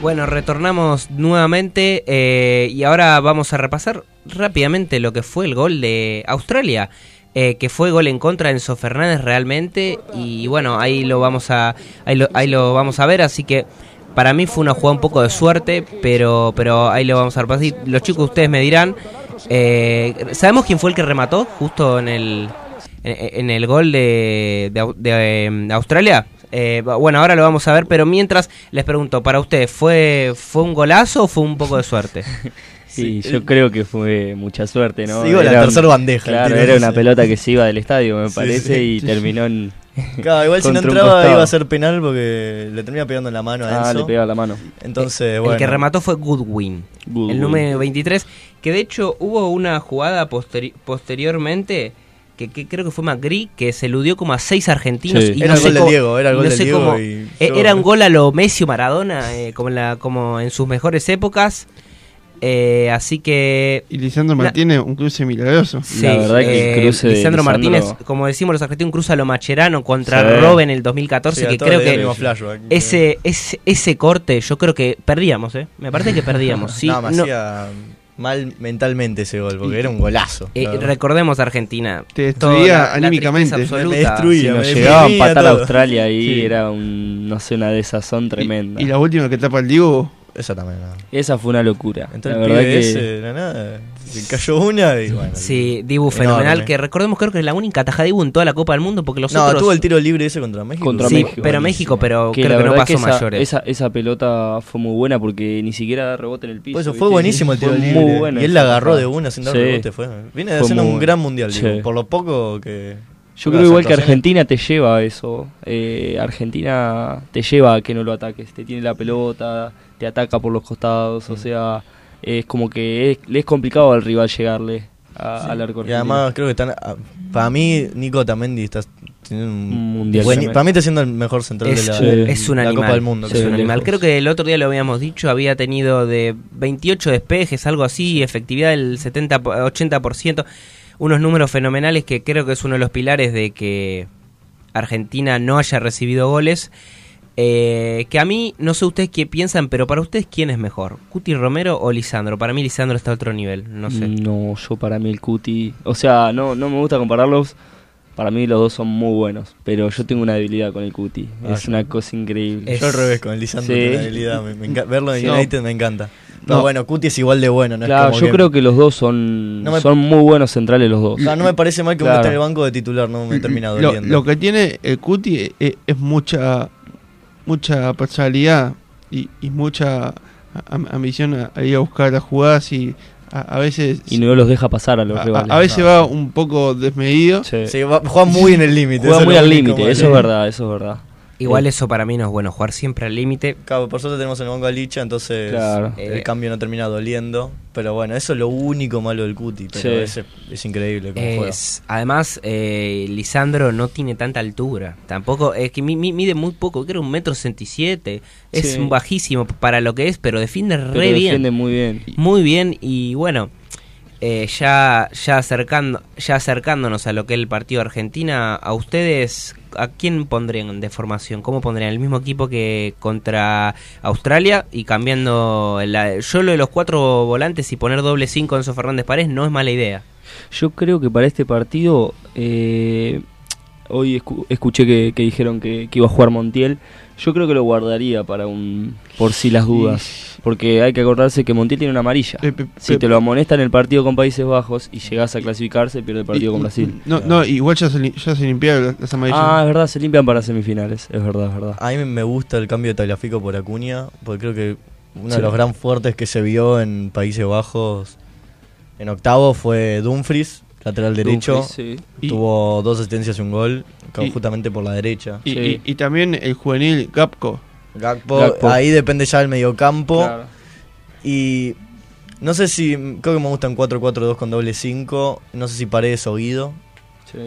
Speaker 3: Bueno, retornamos nuevamente eh, y ahora vamos a repasar rápidamente lo que fue el gol de Australia, eh, que fue gol en contra de Enzo Fernández realmente y bueno, ahí lo vamos a ahí lo, ahí lo vamos a ver, así que para mí fue una jugada un poco de suerte, pero pero ahí lo vamos a repasar. Los chicos ustedes me dirán, eh, ¿sabemos quién fue el que remató justo en el en, el gol de, de, de, em, Australia? Eh, bueno, ahora lo vamos a ver, pero mientras les pregunto, para usted, ¿fue, ¿fue un golazo o fue un poco de suerte? [laughs]
Speaker 5: Sí, yo creo que fue mucha suerte, ¿no?
Speaker 4: La
Speaker 5: Era un-
Speaker 4: tercera bandeja,
Speaker 5: Claro, era una pelota que se iba del estadio, me
Speaker 4: Sí,
Speaker 5: parece,
Speaker 4: sí.
Speaker 5: y terminó en. [laughs]
Speaker 4: Claro, igual si no entraba iba a ser penal porque le termina pegando en la mano a
Speaker 5: Ah,
Speaker 4: Enzo.
Speaker 5: le pegaba la mano.
Speaker 4: Entonces,
Speaker 3: El
Speaker 4: bueno.
Speaker 3: que remató fue Goodwin,
Speaker 5: Goodwin.
Speaker 3: el número 23, que de hecho hubo una jugada posteri- posteriormente que, que creo que fue Magri, que se eludió como a seis argentinos.
Speaker 4: Sí.
Speaker 3: Y
Speaker 4: Era
Speaker 3: no
Speaker 4: el
Speaker 3: sé
Speaker 4: gol de
Speaker 3: cómo-
Speaker 4: Diego, era el
Speaker 3: y
Speaker 4: gol
Speaker 3: no
Speaker 4: de
Speaker 3: sé
Speaker 4: Diego
Speaker 3: cómo-
Speaker 4: y yo-
Speaker 3: Era un gol a lo Messi o Maradona, eh, como, en la, como en sus mejores épocas. Eh, así que...
Speaker 7: Y Lisandro Martínez, un cruce milagroso.
Speaker 3: Sí, eh, Lisandro Martínez, como decimos los argentinos, cruza lo Macherano contra
Speaker 7: Sí.
Speaker 3: Robben en el 2014,
Speaker 4: Sí,
Speaker 3: que creo que ese, ese, ese corte, yo creo que perdíamos, ¿eh? Me parece que perdíamos. [laughs] Sí,
Speaker 4: no, me
Speaker 3: no-
Speaker 4: hacía mal mentalmente ese gol, porque era un golazo.
Speaker 3: eh, recordemos Argentina.
Speaker 7: Te destruía
Speaker 3: la-
Speaker 7: anímicamente.
Speaker 3: tristeza absoluta.
Speaker 4: Me destruía,
Speaker 5: Si nos
Speaker 4: me
Speaker 5: llegaba a empatar a. Australia ahí,
Speaker 7: Sí.
Speaker 5: era un, no sé, una desazón tremenda.
Speaker 7: Y la última que tapa el Diego.
Speaker 4: Esa también. no.
Speaker 5: Esa fue una locura.
Speaker 4: Entró
Speaker 5: la verdad que
Speaker 4: ese, de la nada, [laughs] se cayó una y bueno.
Speaker 3: Sí, Dibu
Speaker 4: enorme.
Speaker 3: fenomenal, que recordemos creo que es la única tajada Dibu en toda la Copa del Mundo, porque los
Speaker 4: No,
Speaker 3: otros...
Speaker 4: tuvo el tiro libre ese contra México.
Speaker 5: Contra
Speaker 3: Sí,
Speaker 5: México.
Speaker 3: pero México, pero
Speaker 5: que
Speaker 3: creo
Speaker 5: la
Speaker 3: que no
Speaker 5: verdad
Speaker 3: pasó
Speaker 5: que esa,
Speaker 3: mayores.
Speaker 5: Esa, esa pelota fue muy buena porque ni siquiera da rebote en el piso.
Speaker 4: Por eso
Speaker 5: ¿viste?
Speaker 4: fue buenísimo el tiro
Speaker 5: Fue
Speaker 4: libre.
Speaker 5: Muy bueno
Speaker 4: y él la agarró de una sin dar
Speaker 5: Sí.
Speaker 4: rebote. Fue. Viene de
Speaker 5: Fue
Speaker 4: haciendo un gran mundial,
Speaker 5: Sí.
Speaker 4: por lo poco que.
Speaker 5: Yo creo igual que Argentina te lleva a eso. Eh, Argentina te lleva a que no lo ataques. Te tiene la pelota, te ataca por los costados.
Speaker 4: Mm.
Speaker 5: O sea, es como que es, le es complicado al rival llegarle a-
Speaker 4: Sí.
Speaker 5: al arco
Speaker 4: Y además creo que están. ah, Para mí, Nico Tamendi está teniendo un
Speaker 5: mundial
Speaker 4: buen-. Para mí está siendo el mejor central
Speaker 3: Es,
Speaker 4: de la,
Speaker 3: es un
Speaker 4: la
Speaker 3: animal.
Speaker 4: Copa del Mundo.
Speaker 3: es un animal. Creo que el otro día lo habíamos dicho, había tenido de 28 despejes, algo así, efectividad del 70, 80%, unos números fenomenales que creo que es uno de los pilares de que Argentina no haya recibido goles. Eh, que a mí, no sé ustedes qué piensan, pero para ustedes, ¿quién es mejor? ¿Cuti Romero o Lisandro? Para mí, Lisandro está a otro nivel, no sé.
Speaker 5: No, yo para mí el Cuti. O sea, no, no me gusta compararlos. Para mí los dos son muy buenos. Pero yo tengo una debilidad con el Cuti.
Speaker 4: Ah,
Speaker 5: es
Speaker 4: yo-
Speaker 5: una cosa increíble.
Speaker 4: Yo al revés, con el Lisandro
Speaker 5: Sí.
Speaker 4: tengo una habilidad. Me, verlo en
Speaker 5: Sí.
Speaker 4: United me encanta. Pero
Speaker 5: No.
Speaker 4: bueno, Cuti es igual de bueno, ¿no? es
Speaker 5: Claro,
Speaker 4: como
Speaker 5: yo
Speaker 4: que-
Speaker 5: creo que los dos son,
Speaker 4: No me-
Speaker 5: son muy buenos centrales los dos.
Speaker 4: No, no me parece mal que uno
Speaker 5: Claro.
Speaker 4: esté en el banco de titular, no me termina
Speaker 7: Lo,
Speaker 4: doliendo.
Speaker 7: lo que tiene el Cuti es, es mucha mucha personalidad y, y mucha am- ambición a, a ir a buscar las jugadas y a, a veces
Speaker 5: Y no los deja pasar a los
Speaker 7: a,
Speaker 5: rivales.
Speaker 7: a veces va un poco desmedido.
Speaker 5: Sí.
Speaker 4: Sí, va- juega muy en el límite.
Speaker 5: Juega muy al límite, eso es verdad, eso es verdad.
Speaker 3: Igual
Speaker 4: Eh,
Speaker 3: eso para mí no es bueno, jugar siempre al límite.
Speaker 4: Claro, por suerte tenemos en el a Licha, entonces
Speaker 5: Claro.
Speaker 4: el
Speaker 3: Eh,
Speaker 4: cambio no termina doliendo. Pero bueno, eso es lo único malo del Cuti. Pero
Speaker 5: Sí.
Speaker 4: es, es increíble cómo juega.
Speaker 3: Además, eh, Lisandro no tiene tanta altura. Tampoco, es que mi- mi- mide muy poco, creo un metro sesenta y siete. Es
Speaker 5: Sí.
Speaker 3: bajísimo para lo que es, pero defiende re
Speaker 5: Pero
Speaker 3: bien.
Speaker 5: defiende muy bien.
Speaker 3: Muy bien, y bueno, eh, ya, ya, acercando, ya acercándonos a lo que es el partido Argentina, a ustedes, ¿a quién pondrían de formación? ¿Cómo pondrían? ¿El mismo equipo que contra Australia? Y cambiando, la, yo lo de los cuatro volantes y poner doble cinco en Enzo Fernández Paredes no es mala idea.
Speaker 5: Yo creo que para este partido, eh, hoy escu- escuché que, dijeron que iba a jugar Montiel. Yo creo que lo guardaría para un por si las dudas. Porque hay que acordarse que Montiel tiene una amarilla.
Speaker 7: Pe- pe-
Speaker 5: Si te lo amonesta en el partido con Países Bajos y llegas a clasificarse, pierde el partido
Speaker 7: Y-
Speaker 5: con Brasil.
Speaker 7: No, no, igual ya se, ya se limpiaron las amarillas.
Speaker 5: Ah, es verdad, se limpian para semifinales. Es verdad, es verdad.
Speaker 4: A mí me gusta el cambio de Tagliafico por Acuña, porque creo que uno
Speaker 5: Sí.
Speaker 4: de los gran fuertes que se vio en Países Bajos en octavo fue Dumfries, lateral derecho.
Speaker 5: Dumfries, sí.
Speaker 4: Tuvo dos asistencias y un gol,
Speaker 7: Y-
Speaker 4: justamente por la derecha.
Speaker 7: y, y- y también el juvenil Gapco.
Speaker 4: Gakpo. ahí depende ya del mediocampo.
Speaker 5: Claro.
Speaker 4: Y no sé si, creo que me gustan 4-4-2 con doble 5, no sé si Paredes o Guido.
Speaker 5: Sí.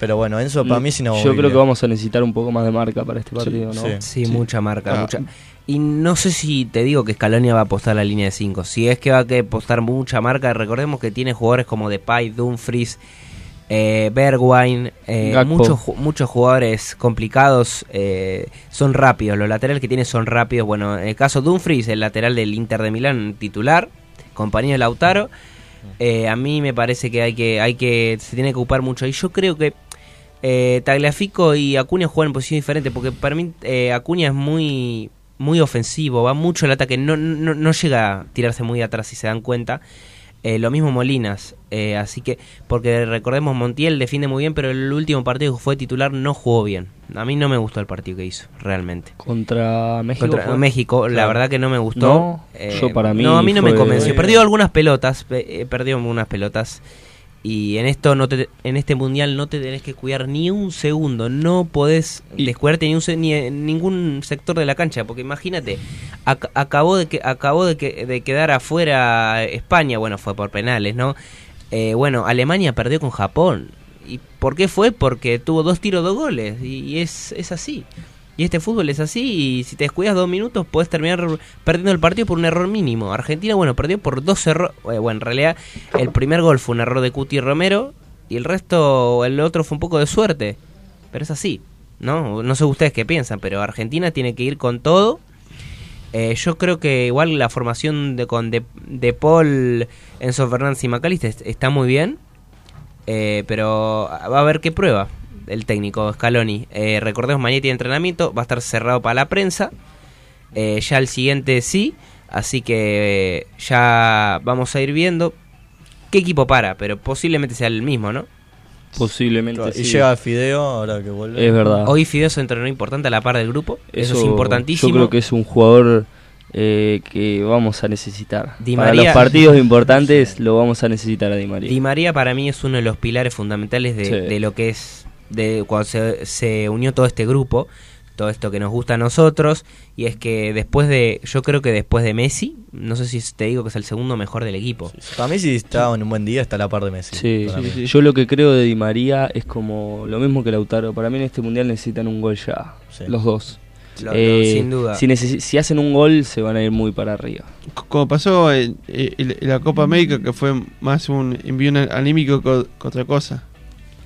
Speaker 4: Pero bueno, Enzo para mí es
Speaker 5: Yo
Speaker 4: inamovible.
Speaker 5: creo que vamos a necesitar un poco más de marca para este partido, ¿no?
Speaker 4: sí.
Speaker 3: Sí, mucha marca,
Speaker 7: Ah.
Speaker 3: mucha. Y no sé si te digo que Scalonia va a apostar la línea de 5. Si es que va a apostar mucha marca, recordemos que tiene jugadores como Depay, Dumfries, eh, Bergwijn, eh, muchos, muchos jugadores complicados, eh, son rápidos. Los laterales que tiene son rápidos. Bueno, en el caso Dumfries, el lateral del Inter de Milán titular, compañero de Lautaro. eh, a mí me parece que hay que, hay que, se tiene que ocupar mucho. Y yo creo que eh, Tagliafico y Acuña juegan en posición diferente porque para mí eh, Acuña es muy muy ofensivo, va mucho el ataque, no, no, no llega a tirarse muy atrás si se dan cuenta. Eh, lo mismo Molinas, eh, así que, porque recordemos, Montiel defiende muy bien, pero el último partido que fue titular no jugó bien. A mí no me gustó el partido que hizo, realmente.
Speaker 5: Contra México.
Speaker 3: Contra
Speaker 5: fue.
Speaker 3: México, la
Speaker 5: Claro.
Speaker 3: verdad que no me gustó.
Speaker 5: No,
Speaker 3: Eh,
Speaker 5: yo para mí
Speaker 3: No, a mí no me convenció. Perdió algunas pelotas, pe- eh, perdió algunas pelotas. Y en esto no te, en este mundial no te tenés que cuidar ni un segundo, no podés descuidarte ni un ni en ningún sector de la cancha, porque imagínate, ac- acabó de que acabó de, que, de quedar afuera España, bueno, fue por penales, ¿no? Eh, bueno, Alemania perdió con Japón. ¿Y por qué fue? Porque tuvo dos tiros, dos goles, y, y es, es así. Y este fútbol es así, y si te descuidas dos minutos puedes terminar perdiendo el partido por un error mínimo. Argentina, bueno, perdió por dos errores. bueno, en realidad el primer gol fue un error de Cuti Romero, y el resto, el otro fue un poco de suerte. Pero es así, ¿no? No sé ustedes qué piensan, pero Argentina tiene que ir con todo. Eh, yo creo que igual la formación de con de, de Paul, Enzo Fernández y Macalister est- está muy bien. Eh, pero va a ver qué prueba el técnico Scaloni. Eh, recordemos, mañana tiene entrenamiento, va a estar cerrado para la prensa. Eh, ya el siguiente sí, así que eh, ya vamos a ir viendo qué equipo para, pero posiblemente sea el mismo, ¿no?
Speaker 5: Posiblemente
Speaker 4: Y
Speaker 5: sí.
Speaker 4: llega Fideo ahora que vuelve.
Speaker 5: Es verdad.
Speaker 3: Hoy Fideo se entrenó importante a la par del grupo, eso, es importantísimo.
Speaker 5: Yo creo que es un jugador eh, que vamos a necesitar.
Speaker 3: Di
Speaker 5: Para
Speaker 3: María-
Speaker 5: los partidos importantes lo vamos a necesitar a Di María.
Speaker 3: Di María para mí es uno de los pilares fundamentales de,
Speaker 5: Sí.
Speaker 3: de lo que es de cuando se, se unió todo este grupo, todo esto que nos gusta a nosotros, y es que después de, yo creo que después de Messi, no sé si te digo que es el segundo mejor del equipo.
Speaker 4: Para mí si está en un buen día está a la par de Messi.
Speaker 5: Sí, yo lo que creo de Di María es como lo mismo que Lautaro. Para mí en este mundial necesitan un gol ya,
Speaker 4: Sí.
Speaker 5: los dos.
Speaker 3: Lo-
Speaker 5: Eh,
Speaker 3: sin duda.
Speaker 5: Si, hacen un gol se van a ir muy para arriba.
Speaker 7: Como pasó en, en- en la Copa América, que fue más un envío anímico co- que otra cosa.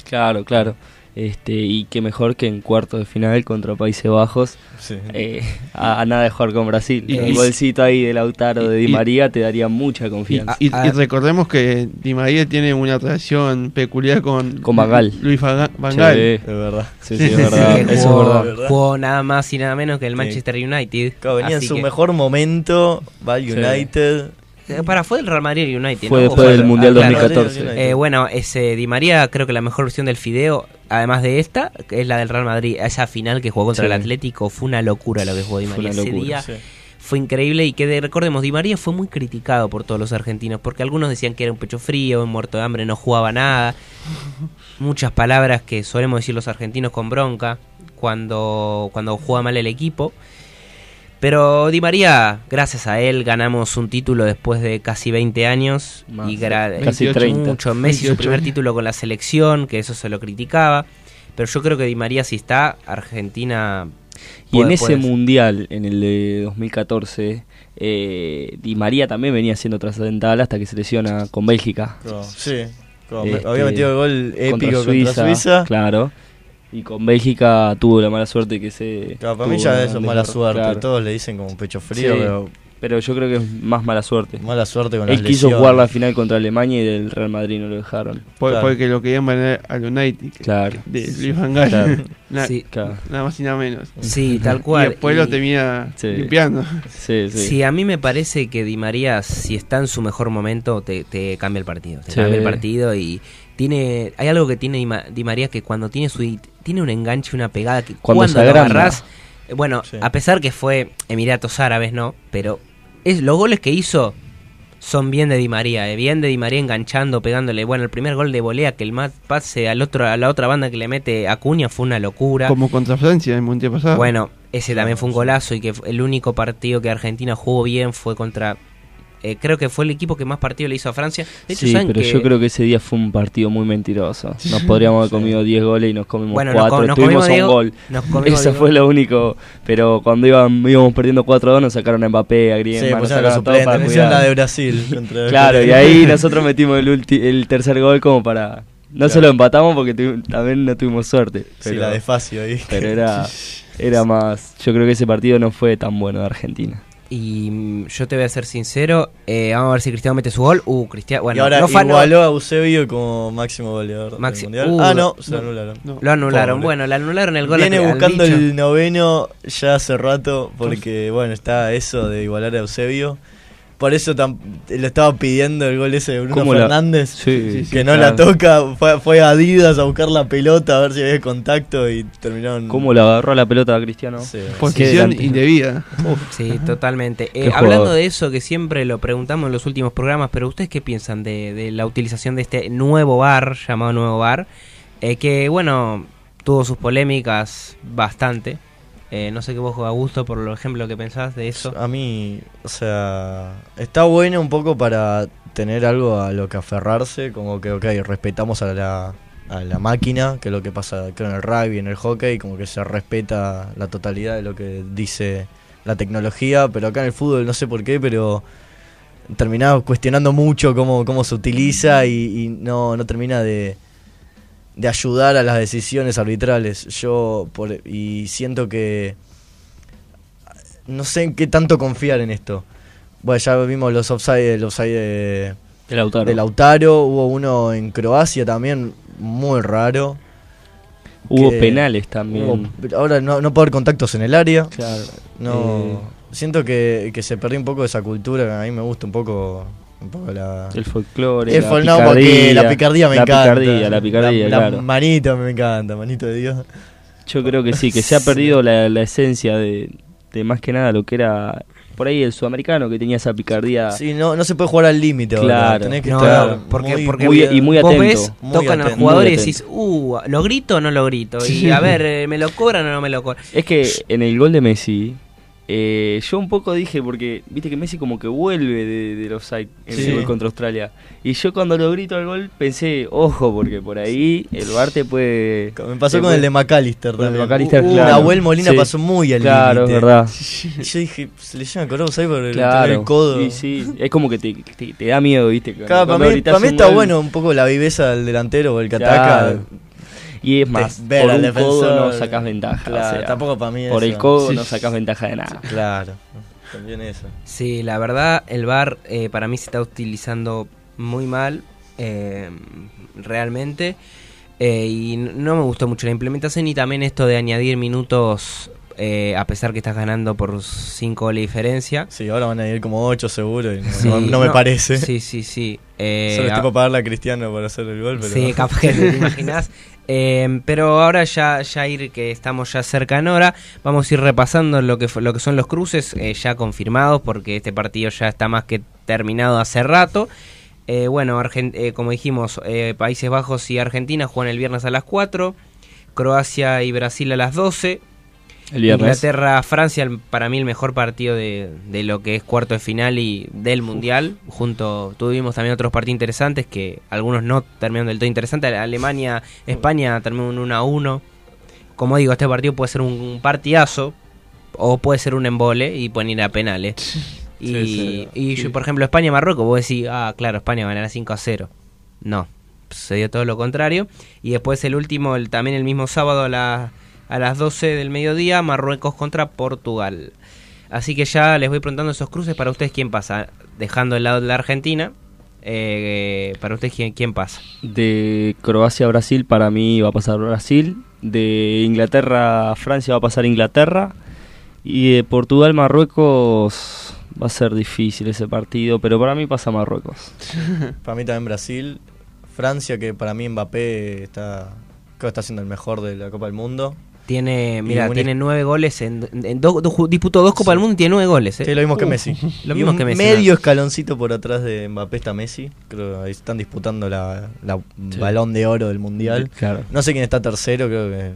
Speaker 5: Claro, claro. Este, y qué mejor que en cuarto de final contra Países Bajos,
Speaker 4: Sí.
Speaker 5: eh, a, a nada de jugar con Brasil.
Speaker 7: Y- y-
Speaker 5: golcito ahí de Lautaro de Di
Speaker 7: y-
Speaker 5: María te daría mucha confianza.
Speaker 7: y-
Speaker 3: Ah,
Speaker 7: y recordemos que Di María tiene una relación peculiar con,
Speaker 5: Con Van Gaal.
Speaker 7: Luis Van Gaal.
Speaker 4: Es verdad.
Speaker 5: sí, sí, es verdad. Eso
Speaker 3: jugó,
Speaker 5: es verdad.
Speaker 3: jugó nada más y nada menos que el
Speaker 4: Sí.
Speaker 3: Manchester United.
Speaker 4: Claro, venía en su
Speaker 3: que-
Speaker 4: mejor momento, va al. United.
Speaker 3: Eh, Para, fue del Real Madrid United.
Speaker 5: Fue
Speaker 3: ¿no?
Speaker 5: después del
Speaker 3: fue-
Speaker 5: Mundial
Speaker 3: ah, claro.
Speaker 5: 2014.
Speaker 4: United.
Speaker 3: Eh, bueno, ese Di María, creo que la mejor versión del Fideo, además de esta, que es la del Real Madrid. Esa final que jugó contra
Speaker 5: Sí.
Speaker 3: el Atlético fue una locura lo que jugó Di
Speaker 5: Fue
Speaker 3: María.
Speaker 5: una
Speaker 3: Ese día
Speaker 4: sí.
Speaker 3: fue increíble y que de- recordemos, Di María fue muy criticado por todos los argentinos, porque algunos decían que era un pecho frío, un muerto de hambre, no jugaba nada. [laughs] Muchas palabras que solemos decir los argentinos con bronca. cuando, cuando juega mal el equipo. Pero Di María, gracias a él, ganamos un título después de casi 20 años.
Speaker 5: Más,
Speaker 3: y gra-
Speaker 5: casi 30.
Speaker 3: Mucho. Messi su
Speaker 7: 28.
Speaker 3: primer título con la selección, que eso se lo criticaba. Pero yo creo que Di María si está, Argentina...
Speaker 5: Y en ese
Speaker 3: puede-
Speaker 5: mundial, en el de 2014, eh, Di María también venía siendo trascendental hasta que se lesiona con Bélgica.
Speaker 4: Sí,
Speaker 5: Este,
Speaker 4: había metido el gol épico contra Suiza.
Speaker 5: Claro. Y con Bélgica tuvo la mala suerte que se.
Speaker 4: Claro, para mí ya eso es mala suerte.
Speaker 5: claro.
Speaker 4: Todos le dicen como pecho frío,
Speaker 5: Sí,
Speaker 4: pero
Speaker 5: pero yo creo que es más mala suerte.
Speaker 4: mala suerte con
Speaker 5: Él
Speaker 4: las
Speaker 5: quiso
Speaker 4: lesiones.
Speaker 5: jugar la final contra Alemania y del Real Madrid no lo dejaron.
Speaker 7: Por-
Speaker 4: Claro.
Speaker 7: Porque lo querían poner al United.
Speaker 5: Claro.
Speaker 7: De Luis Van Gaal.
Speaker 5: Claro. [laughs]
Speaker 7: Na-
Speaker 3: Sí.
Speaker 5: Claro.
Speaker 7: Nada más y nada menos.
Speaker 3: Sí, tal
Speaker 7: Y
Speaker 3: cual.
Speaker 7: después
Speaker 3: Y-
Speaker 7: lo termina
Speaker 5: Sí.
Speaker 7: limpiando.
Speaker 5: Sí, sí.
Speaker 3: Sí, a mí me parece que Di María, si está en su mejor momento, te, te cambia el partido. Te
Speaker 5: Sí.
Speaker 3: cambia el partido y tiene. Hay algo que tiene Di Ma- Di María que cuando tiene su. Tiene un enganche, una pegada que
Speaker 5: Cuando
Speaker 3: cuando, lo agarrás. eh, Bueno,
Speaker 4: Sí.
Speaker 3: a pesar que fue Emiratos Árabes, ¿no? Pero es los goles que hizo son bien de Di María, eh, bien de Di María enganchando, pegándole. Bueno, el primer gol de volea que el más pase al otro, a la otra banda que le mete Acuña fue una locura.
Speaker 7: Como contra Francia en el mundial pasado.
Speaker 3: Bueno, ese también fue un golazo y que el único partido que Argentina jugó bien fue contra... eh, creo que fue el equipo que más partido le hizo a Francia. De hecho,
Speaker 5: Sí,
Speaker 3: ¿saben
Speaker 5: pero
Speaker 3: que-
Speaker 5: yo creo que ese día fue un partido muy mentiroso. Nos podríamos haber comido 10 goles y nos comimos
Speaker 3: Bueno, nos
Speaker 5: 4.
Speaker 3: co- nos
Speaker 5: Tuvimos
Speaker 3: comimos
Speaker 5: un
Speaker 3: Diego-
Speaker 5: gol.
Speaker 3: nos
Speaker 5: Eso fue lo único. Pero cuando iban, íbamos perdiendo 4-2 nos sacaron a Mbappé, a
Speaker 4: Sí,
Speaker 5: Griezmann. nos
Speaker 4: pusieron los
Speaker 5: sacaron todo para cuidar.
Speaker 4: la de Brasil. [laughs]
Speaker 5: Claro, y ahí [laughs] nosotros metimos el, ulti- el tercer gol como para... No
Speaker 4: Claro.
Speaker 5: solo empatamos porque también no tuvimos suerte.
Speaker 4: Sí, la de Facio ahí.
Speaker 5: pero era, [laughs] era más... Yo creo que ese partido no fue tan bueno de Argentina.
Speaker 3: Y mm, yo te voy a ser sincero, eh, vamos a ver si Cristiano mete su gol. Uh, Cristiano, bueno,
Speaker 4: y ahora
Speaker 3: no fa- no-
Speaker 4: igualó a Eusebio como máximo goleador
Speaker 3: Maxi-
Speaker 4: del mundial.
Speaker 3: Uh,
Speaker 4: ah, no, se
Speaker 7: no,
Speaker 4: anularon.
Speaker 7: no.
Speaker 3: lo anularon.
Speaker 4: Pobre.
Speaker 3: Bueno, le anularon el gol
Speaker 4: Viene
Speaker 3: al-
Speaker 4: buscando
Speaker 3: bicho.
Speaker 4: el noveno ya hace rato porque, bueno, está eso de igualar a Eusebio. Por eso le estaba pidiendo el gol ese de Bruno
Speaker 5: ¿Cómo la-
Speaker 4: Fernández.
Speaker 5: Sí,
Speaker 7: sí, sí,
Speaker 4: que no
Speaker 5: claro.
Speaker 4: la toca, fue, fue a Adidas a buscar la pelota a ver si había contacto y terminaron.
Speaker 5: ¿Cómo le agarró la pelota a Cristiano?
Speaker 4: Sí.
Speaker 7: Posición indebida.
Speaker 3: Sí, totalmente. Eh, hablando de eso, que siempre lo preguntamos en los últimos programas, pero ¿ustedes qué piensan de, de la utilización de este nuevo bar, llamado nuevo bar? Eh, que, bueno, tuvo sus polémicas bastante. Eh, no sé qué vos, Augusto, por lo ejemplo, que pensás de eso.
Speaker 4: A mí, o sea, está bueno un poco para tener algo a lo que aferrarse, como que, ok, respetamos a la, a la máquina, que es lo que pasa creo, en el rugby, en el hockey, como que se respeta la totalidad de lo que dice la tecnología, pero acá en el fútbol no sé por qué, pero terminaba cuestionando mucho cómo, cómo se utiliza y, y no, no termina de, de ayudar a las decisiones arbitrales. Yo por, y siento que no sé en qué tanto confiar en esto. Bueno, ya vimos los offside, el offside de,
Speaker 5: El Lautaro.
Speaker 4: de Lautaro, hubo uno en Croacia también muy raro.
Speaker 5: Hubo penales también.
Speaker 4: hubo- ahora no, no puede haber contactos en el área.
Speaker 5: Claro.
Speaker 4: No,
Speaker 5: Eh,
Speaker 4: siento que, que se perdió un poco esa cultura, a mí me gusta un poco, un poco la...
Speaker 5: el folclore.
Speaker 4: El
Speaker 5: la
Speaker 4: fol- no, porque
Speaker 5: picardía,
Speaker 4: la picardía me
Speaker 5: la
Speaker 4: encanta.
Speaker 5: Picardía, la picardía,
Speaker 4: La- la
Speaker 5: claro.
Speaker 4: manito me encanta, manito de Dios.
Speaker 5: Yo creo que sí, que se ha perdido la, la esencia de, de más que nada lo que era por ahí el sudamericano que tenía esa picardía.
Speaker 4: Sí, no, no se puede jugar al límite
Speaker 5: Claro.
Speaker 4: tenés que
Speaker 3: No,
Speaker 4: estar
Speaker 3: porque,
Speaker 4: muy-
Speaker 3: porque
Speaker 5: muy- y muy
Speaker 3: vos
Speaker 5: atento.
Speaker 3: ves,
Speaker 4: Muy
Speaker 3: tocan al
Speaker 4: atento.
Speaker 3: jugador
Speaker 5: Muy
Speaker 3: y decís, uh, ¿lo grito o no lo grito? Y a ver, eh, ¿me lo cobran o no me lo cobran?
Speaker 5: Es que en el gol de Messi, eh, yo un poco dije, porque viste que Messi como que vuelve de, de los en
Speaker 4: Sí.
Speaker 5: el gol contra Australia. Y yo cuando lo grito al gol pensé, ojo, porque por ahí el VAR te puede...
Speaker 4: Me pasó con
Speaker 5: puede-
Speaker 4: el de McAllister
Speaker 5: Con el de
Speaker 4: también.
Speaker 5: McAllister,
Speaker 4: Uh,
Speaker 5: claro.
Speaker 4: Nahuel Molina
Speaker 5: Sí.
Speaker 4: pasó muy al
Speaker 5: Claro, es verdad. [laughs]
Speaker 4: Y yo dije, se le llevan a ahí por el,
Speaker 5: Claro,
Speaker 4: el codo.
Speaker 5: y sí, es como que te, te, te da miedo, viste.
Speaker 4: Claro, para mí, para mí está
Speaker 5: gol,
Speaker 4: bueno un poco la viveza del delantero o el que ataca.
Speaker 5: Y es más, por un codo
Speaker 4: defensor.
Speaker 5: no sacás ventaja.
Speaker 4: Claro,
Speaker 5: o sea,
Speaker 4: tampoco para mí
Speaker 5: Por
Speaker 4: eso.
Speaker 5: el codo
Speaker 7: Sí.
Speaker 5: no sacás ventaja de nada.
Speaker 4: Claro, también eso.
Speaker 3: Sí, la verdad, el VAR eh, para mí se está utilizando muy mal, eh, realmente. eh, y no me gustó mucho la implementación y también esto de añadir minutos eh, a pesar que estás ganando por 5 goles de diferencia.
Speaker 4: Sí, ahora van a ir como 8 seguro y no,
Speaker 3: Sí,
Speaker 4: no- no me parece.
Speaker 3: Sí, sí, sí. Eh,
Speaker 4: Solo
Speaker 3: a-
Speaker 4: estoy para pagarle a Cristiano para hacer el gol, pero...
Speaker 3: Sí, capaz que te imaginas. [laughs] Eh, pero ahora ya, ya ir que estamos ya cerca en hora, vamos a ir repasando lo que lo que son los cruces eh, ya confirmados, porque este partido ya está más que terminado hace rato. Eh, bueno, eh, como dijimos, Países Bajos y Argentina juegan el viernes a las 4. Croacia y Brasil a las 12.
Speaker 5: El.
Speaker 3: Inglaterra, Francia, el- para mí el mejor partido de, de lo que es cuarto de final y del mundial. Junto tuvimos también otros partidos interesantes que algunos no terminaron del todo interesantes. Alemania, España terminó un 1 a 1. Como digo, este partido puede ser un partidazo o puede ser un embole y pueden ir a penales. Y, [laughs]
Speaker 5: sí,
Speaker 3: y
Speaker 5: sí.
Speaker 3: yo, por ejemplo, España-Marruecos, vos decís, ah, claro, España ganará 5 a 0. No, sucedió todo lo contrario. Y después el último, el, también el mismo sábado a, la- a las 12 del mediodía, Marruecos contra Portugal. Así que ya les voy preguntando esos cruces para ustedes quién pasa. Dejando el lado de la Argentina, eh, para ustedes quién, quién pasa.
Speaker 5: De Croacia a Brasil, para mí va a pasar Brasil. De Inglaterra a Francia va a pasar Inglaterra. Y de Portugal Marruecos va a ser difícil ese partido, pero para mí pasa Marruecos. [laughs]
Speaker 4: Para mí también Brasil. Francia, que para mí Mbappé está, creo que está siendo el mejor de la Copa del Mundo.
Speaker 3: Tiene, mira, tiene nueve goles en, en ju- disputó dos Copas del Mundo y tiene nueve goles. ¿eh?
Speaker 4: Sí, lo mismo que Messi.
Speaker 3: Lo
Speaker 4: Y
Speaker 3: mismo
Speaker 4: un
Speaker 3: que Messi.
Speaker 4: Medio escaloncito por atrás de Mbappé está Messi. Creo que ahí están disputando la, la
Speaker 5: Sí.
Speaker 4: balón de oro del mundial.
Speaker 5: Claro.
Speaker 4: No sé quién está tercero, creo que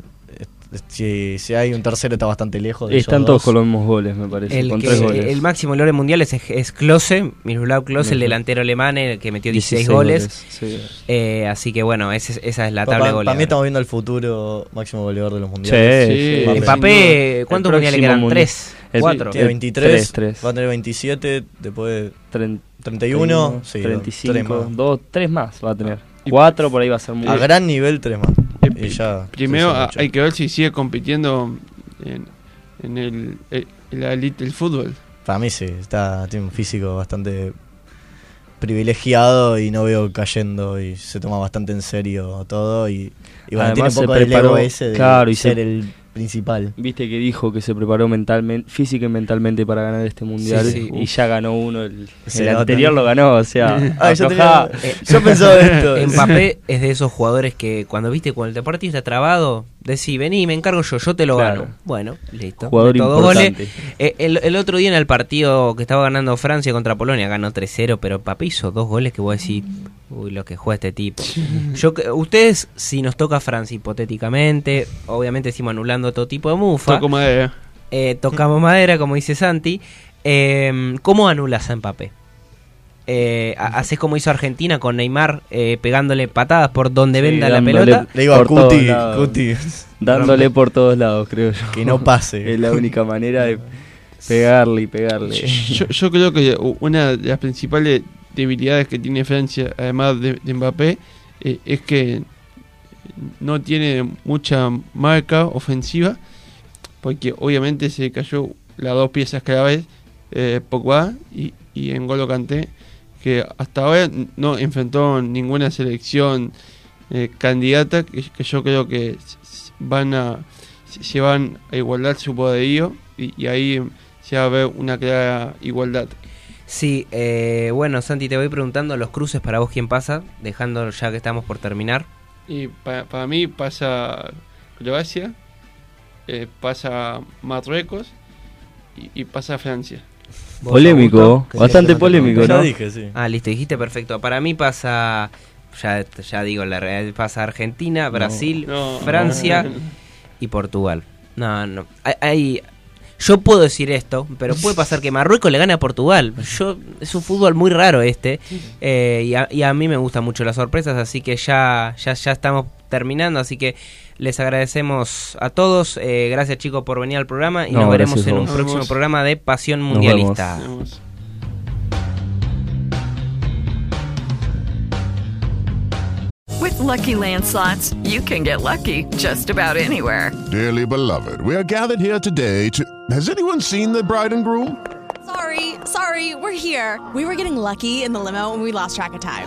Speaker 4: si, si hay un tercero está bastante lejos. de
Speaker 5: Están todos
Speaker 4: dos.
Speaker 5: con los mismos goles, me parece.
Speaker 3: El,
Speaker 5: con
Speaker 3: que-
Speaker 5: tres goles.
Speaker 3: el máximo logro mundial es, es Klose, Miroslav Klose, el delantero alemán, el que metió 16,
Speaker 5: 16
Speaker 3: goles.
Speaker 5: goles, sí.
Speaker 3: Eh, así que bueno, ese- esa es la tabla de goles.
Speaker 4: Para mí estamos viendo el futuro máximo goleador de los mundiales.
Speaker 5: Sí.
Speaker 4: Mbappé,
Speaker 3: ¿cuántos mundiales quedan?
Speaker 5: mundial.
Speaker 3: ¿Tres?
Speaker 5: El-
Speaker 3: ¿Cuatro?
Speaker 4: Tiene
Speaker 5: el
Speaker 4: 23,
Speaker 5: tres, tres.
Speaker 4: va a tener 27, después de
Speaker 5: Tren-
Speaker 4: 31, sí,
Speaker 5: 35,
Speaker 4: tres más.
Speaker 5: dos, tres más va a tener. Cuatro por ahí va a ser muy
Speaker 4: A gran nivel, tres más. Y ya,
Speaker 7: Primero hay que ver si sigue compitiendo en, en el, el- en la elite del fútbol.
Speaker 4: Para mí sí, está, tiene un físico bastante privilegiado y no veo cayendo y se toma bastante en serio todo y, y bueno,
Speaker 5: Además,
Speaker 4: tiene un
Speaker 5: se
Speaker 4: poco
Speaker 5: preparó-
Speaker 4: ego ese de
Speaker 5: claro, y
Speaker 4: ser
Speaker 5: se-
Speaker 4: el principal.
Speaker 5: Viste que dijo que se preparó mentalmente, física y mentalmente para ganar este mundial
Speaker 3: Sí, sí.
Speaker 5: y ya ganó uno. El, anterior lo ganó, o sea, [laughs]
Speaker 4: Ah, yo
Speaker 5: aflojá.
Speaker 4: tenía- yo pensaba [laughs] esto.
Speaker 3: Mbappé es de esos jugadores que cuando viste cuando el partido está trabado, decís, vení, me encargo yo, yo te lo
Speaker 5: Claro.
Speaker 3: gano. Bueno, listo.
Speaker 5: Jugador
Speaker 3: Meto dos goles.
Speaker 5: importante.
Speaker 3: Eh, el, el otro día en el partido que estaba ganando Francia contra Polonia, ganó 3-0, pero Mbappé hizo dos goles que vos decís, uy, lo que juega este tipo. Yo, que- ustedes, si nos toca Francia hipotéticamente, obviamente decimos anulando todo tipo de mufa.
Speaker 7: Toco madera.
Speaker 3: Eh, tocamos madera, como dice Santi. Eh, ¿Cómo anulas a Mbappé? Eh, ha- ¿Haces como hizo Argentina con Neymar eh, pegándole patadas por donde
Speaker 5: Sí,
Speaker 3: venda la pelota?
Speaker 4: Le digo a Cuti,
Speaker 5: Dándole por todos lados, creo yo.
Speaker 4: que no pase. [laughs]
Speaker 5: Es la única manera de pegarle y pegarle.
Speaker 7: Yo, yo creo que una de las principales debilidades que tiene Francia, además de, de Mbappé, eh, es que no tiene mucha marca ofensiva, porque obviamente se cayó las dos piezas claves, eh, Pogba y, y N'Golo Kanté, que hasta ahora no enfrentó ninguna selección eh, candidata, que, que yo creo que van a se van a igualar su poderío y, y ahí se va a ver una clara igualdad.
Speaker 3: Sí, eh, bueno, Santi, te voy preguntando los cruces para vos quién pasa, dejando ya que estamos por terminar.
Speaker 7: Y para, para mí pasa Croacia, eh, pasa Marruecos y, y pasa Francia.
Speaker 3: ¿Vos,
Speaker 5: Polémico,
Speaker 3: Augusto?
Speaker 5: bastante polémico,
Speaker 4: Ya
Speaker 5: ¿no?
Speaker 4: dije, sí.
Speaker 3: Ah, listo, dijiste perfecto. Para mí pasa, ya, ya digo, la realidad pasa Argentina, Brasil,
Speaker 7: No.
Speaker 3: Francia y Portugal. No, no. Hay- yo puedo decir esto, pero puede pasar que Marruecos le gane a Portugal. Yo Es un fútbol muy raro este. eh, y, a, y a mí me gustan mucho las sorpresas, así que ya, ya, ya estamos terminando. Así que les agradecemos a todos. eh, gracias chicos por venir al programa y
Speaker 5: No,
Speaker 3: nos veremos en un
Speaker 5: vos.
Speaker 3: próximo
Speaker 7: Nos vemos.
Speaker 3: programa de Pasión
Speaker 5: Nos
Speaker 3: Mundialista.
Speaker 7: Tenemos-
Speaker 8: With Lucky Land slots, you can get lucky just about anywhere.
Speaker 9: Dearly beloved, we are gathered here today to. Has anyone seen the bride and groom?
Speaker 13: Sorry, sorry, we're here. We were getting lucky in the limo and we lost track of time.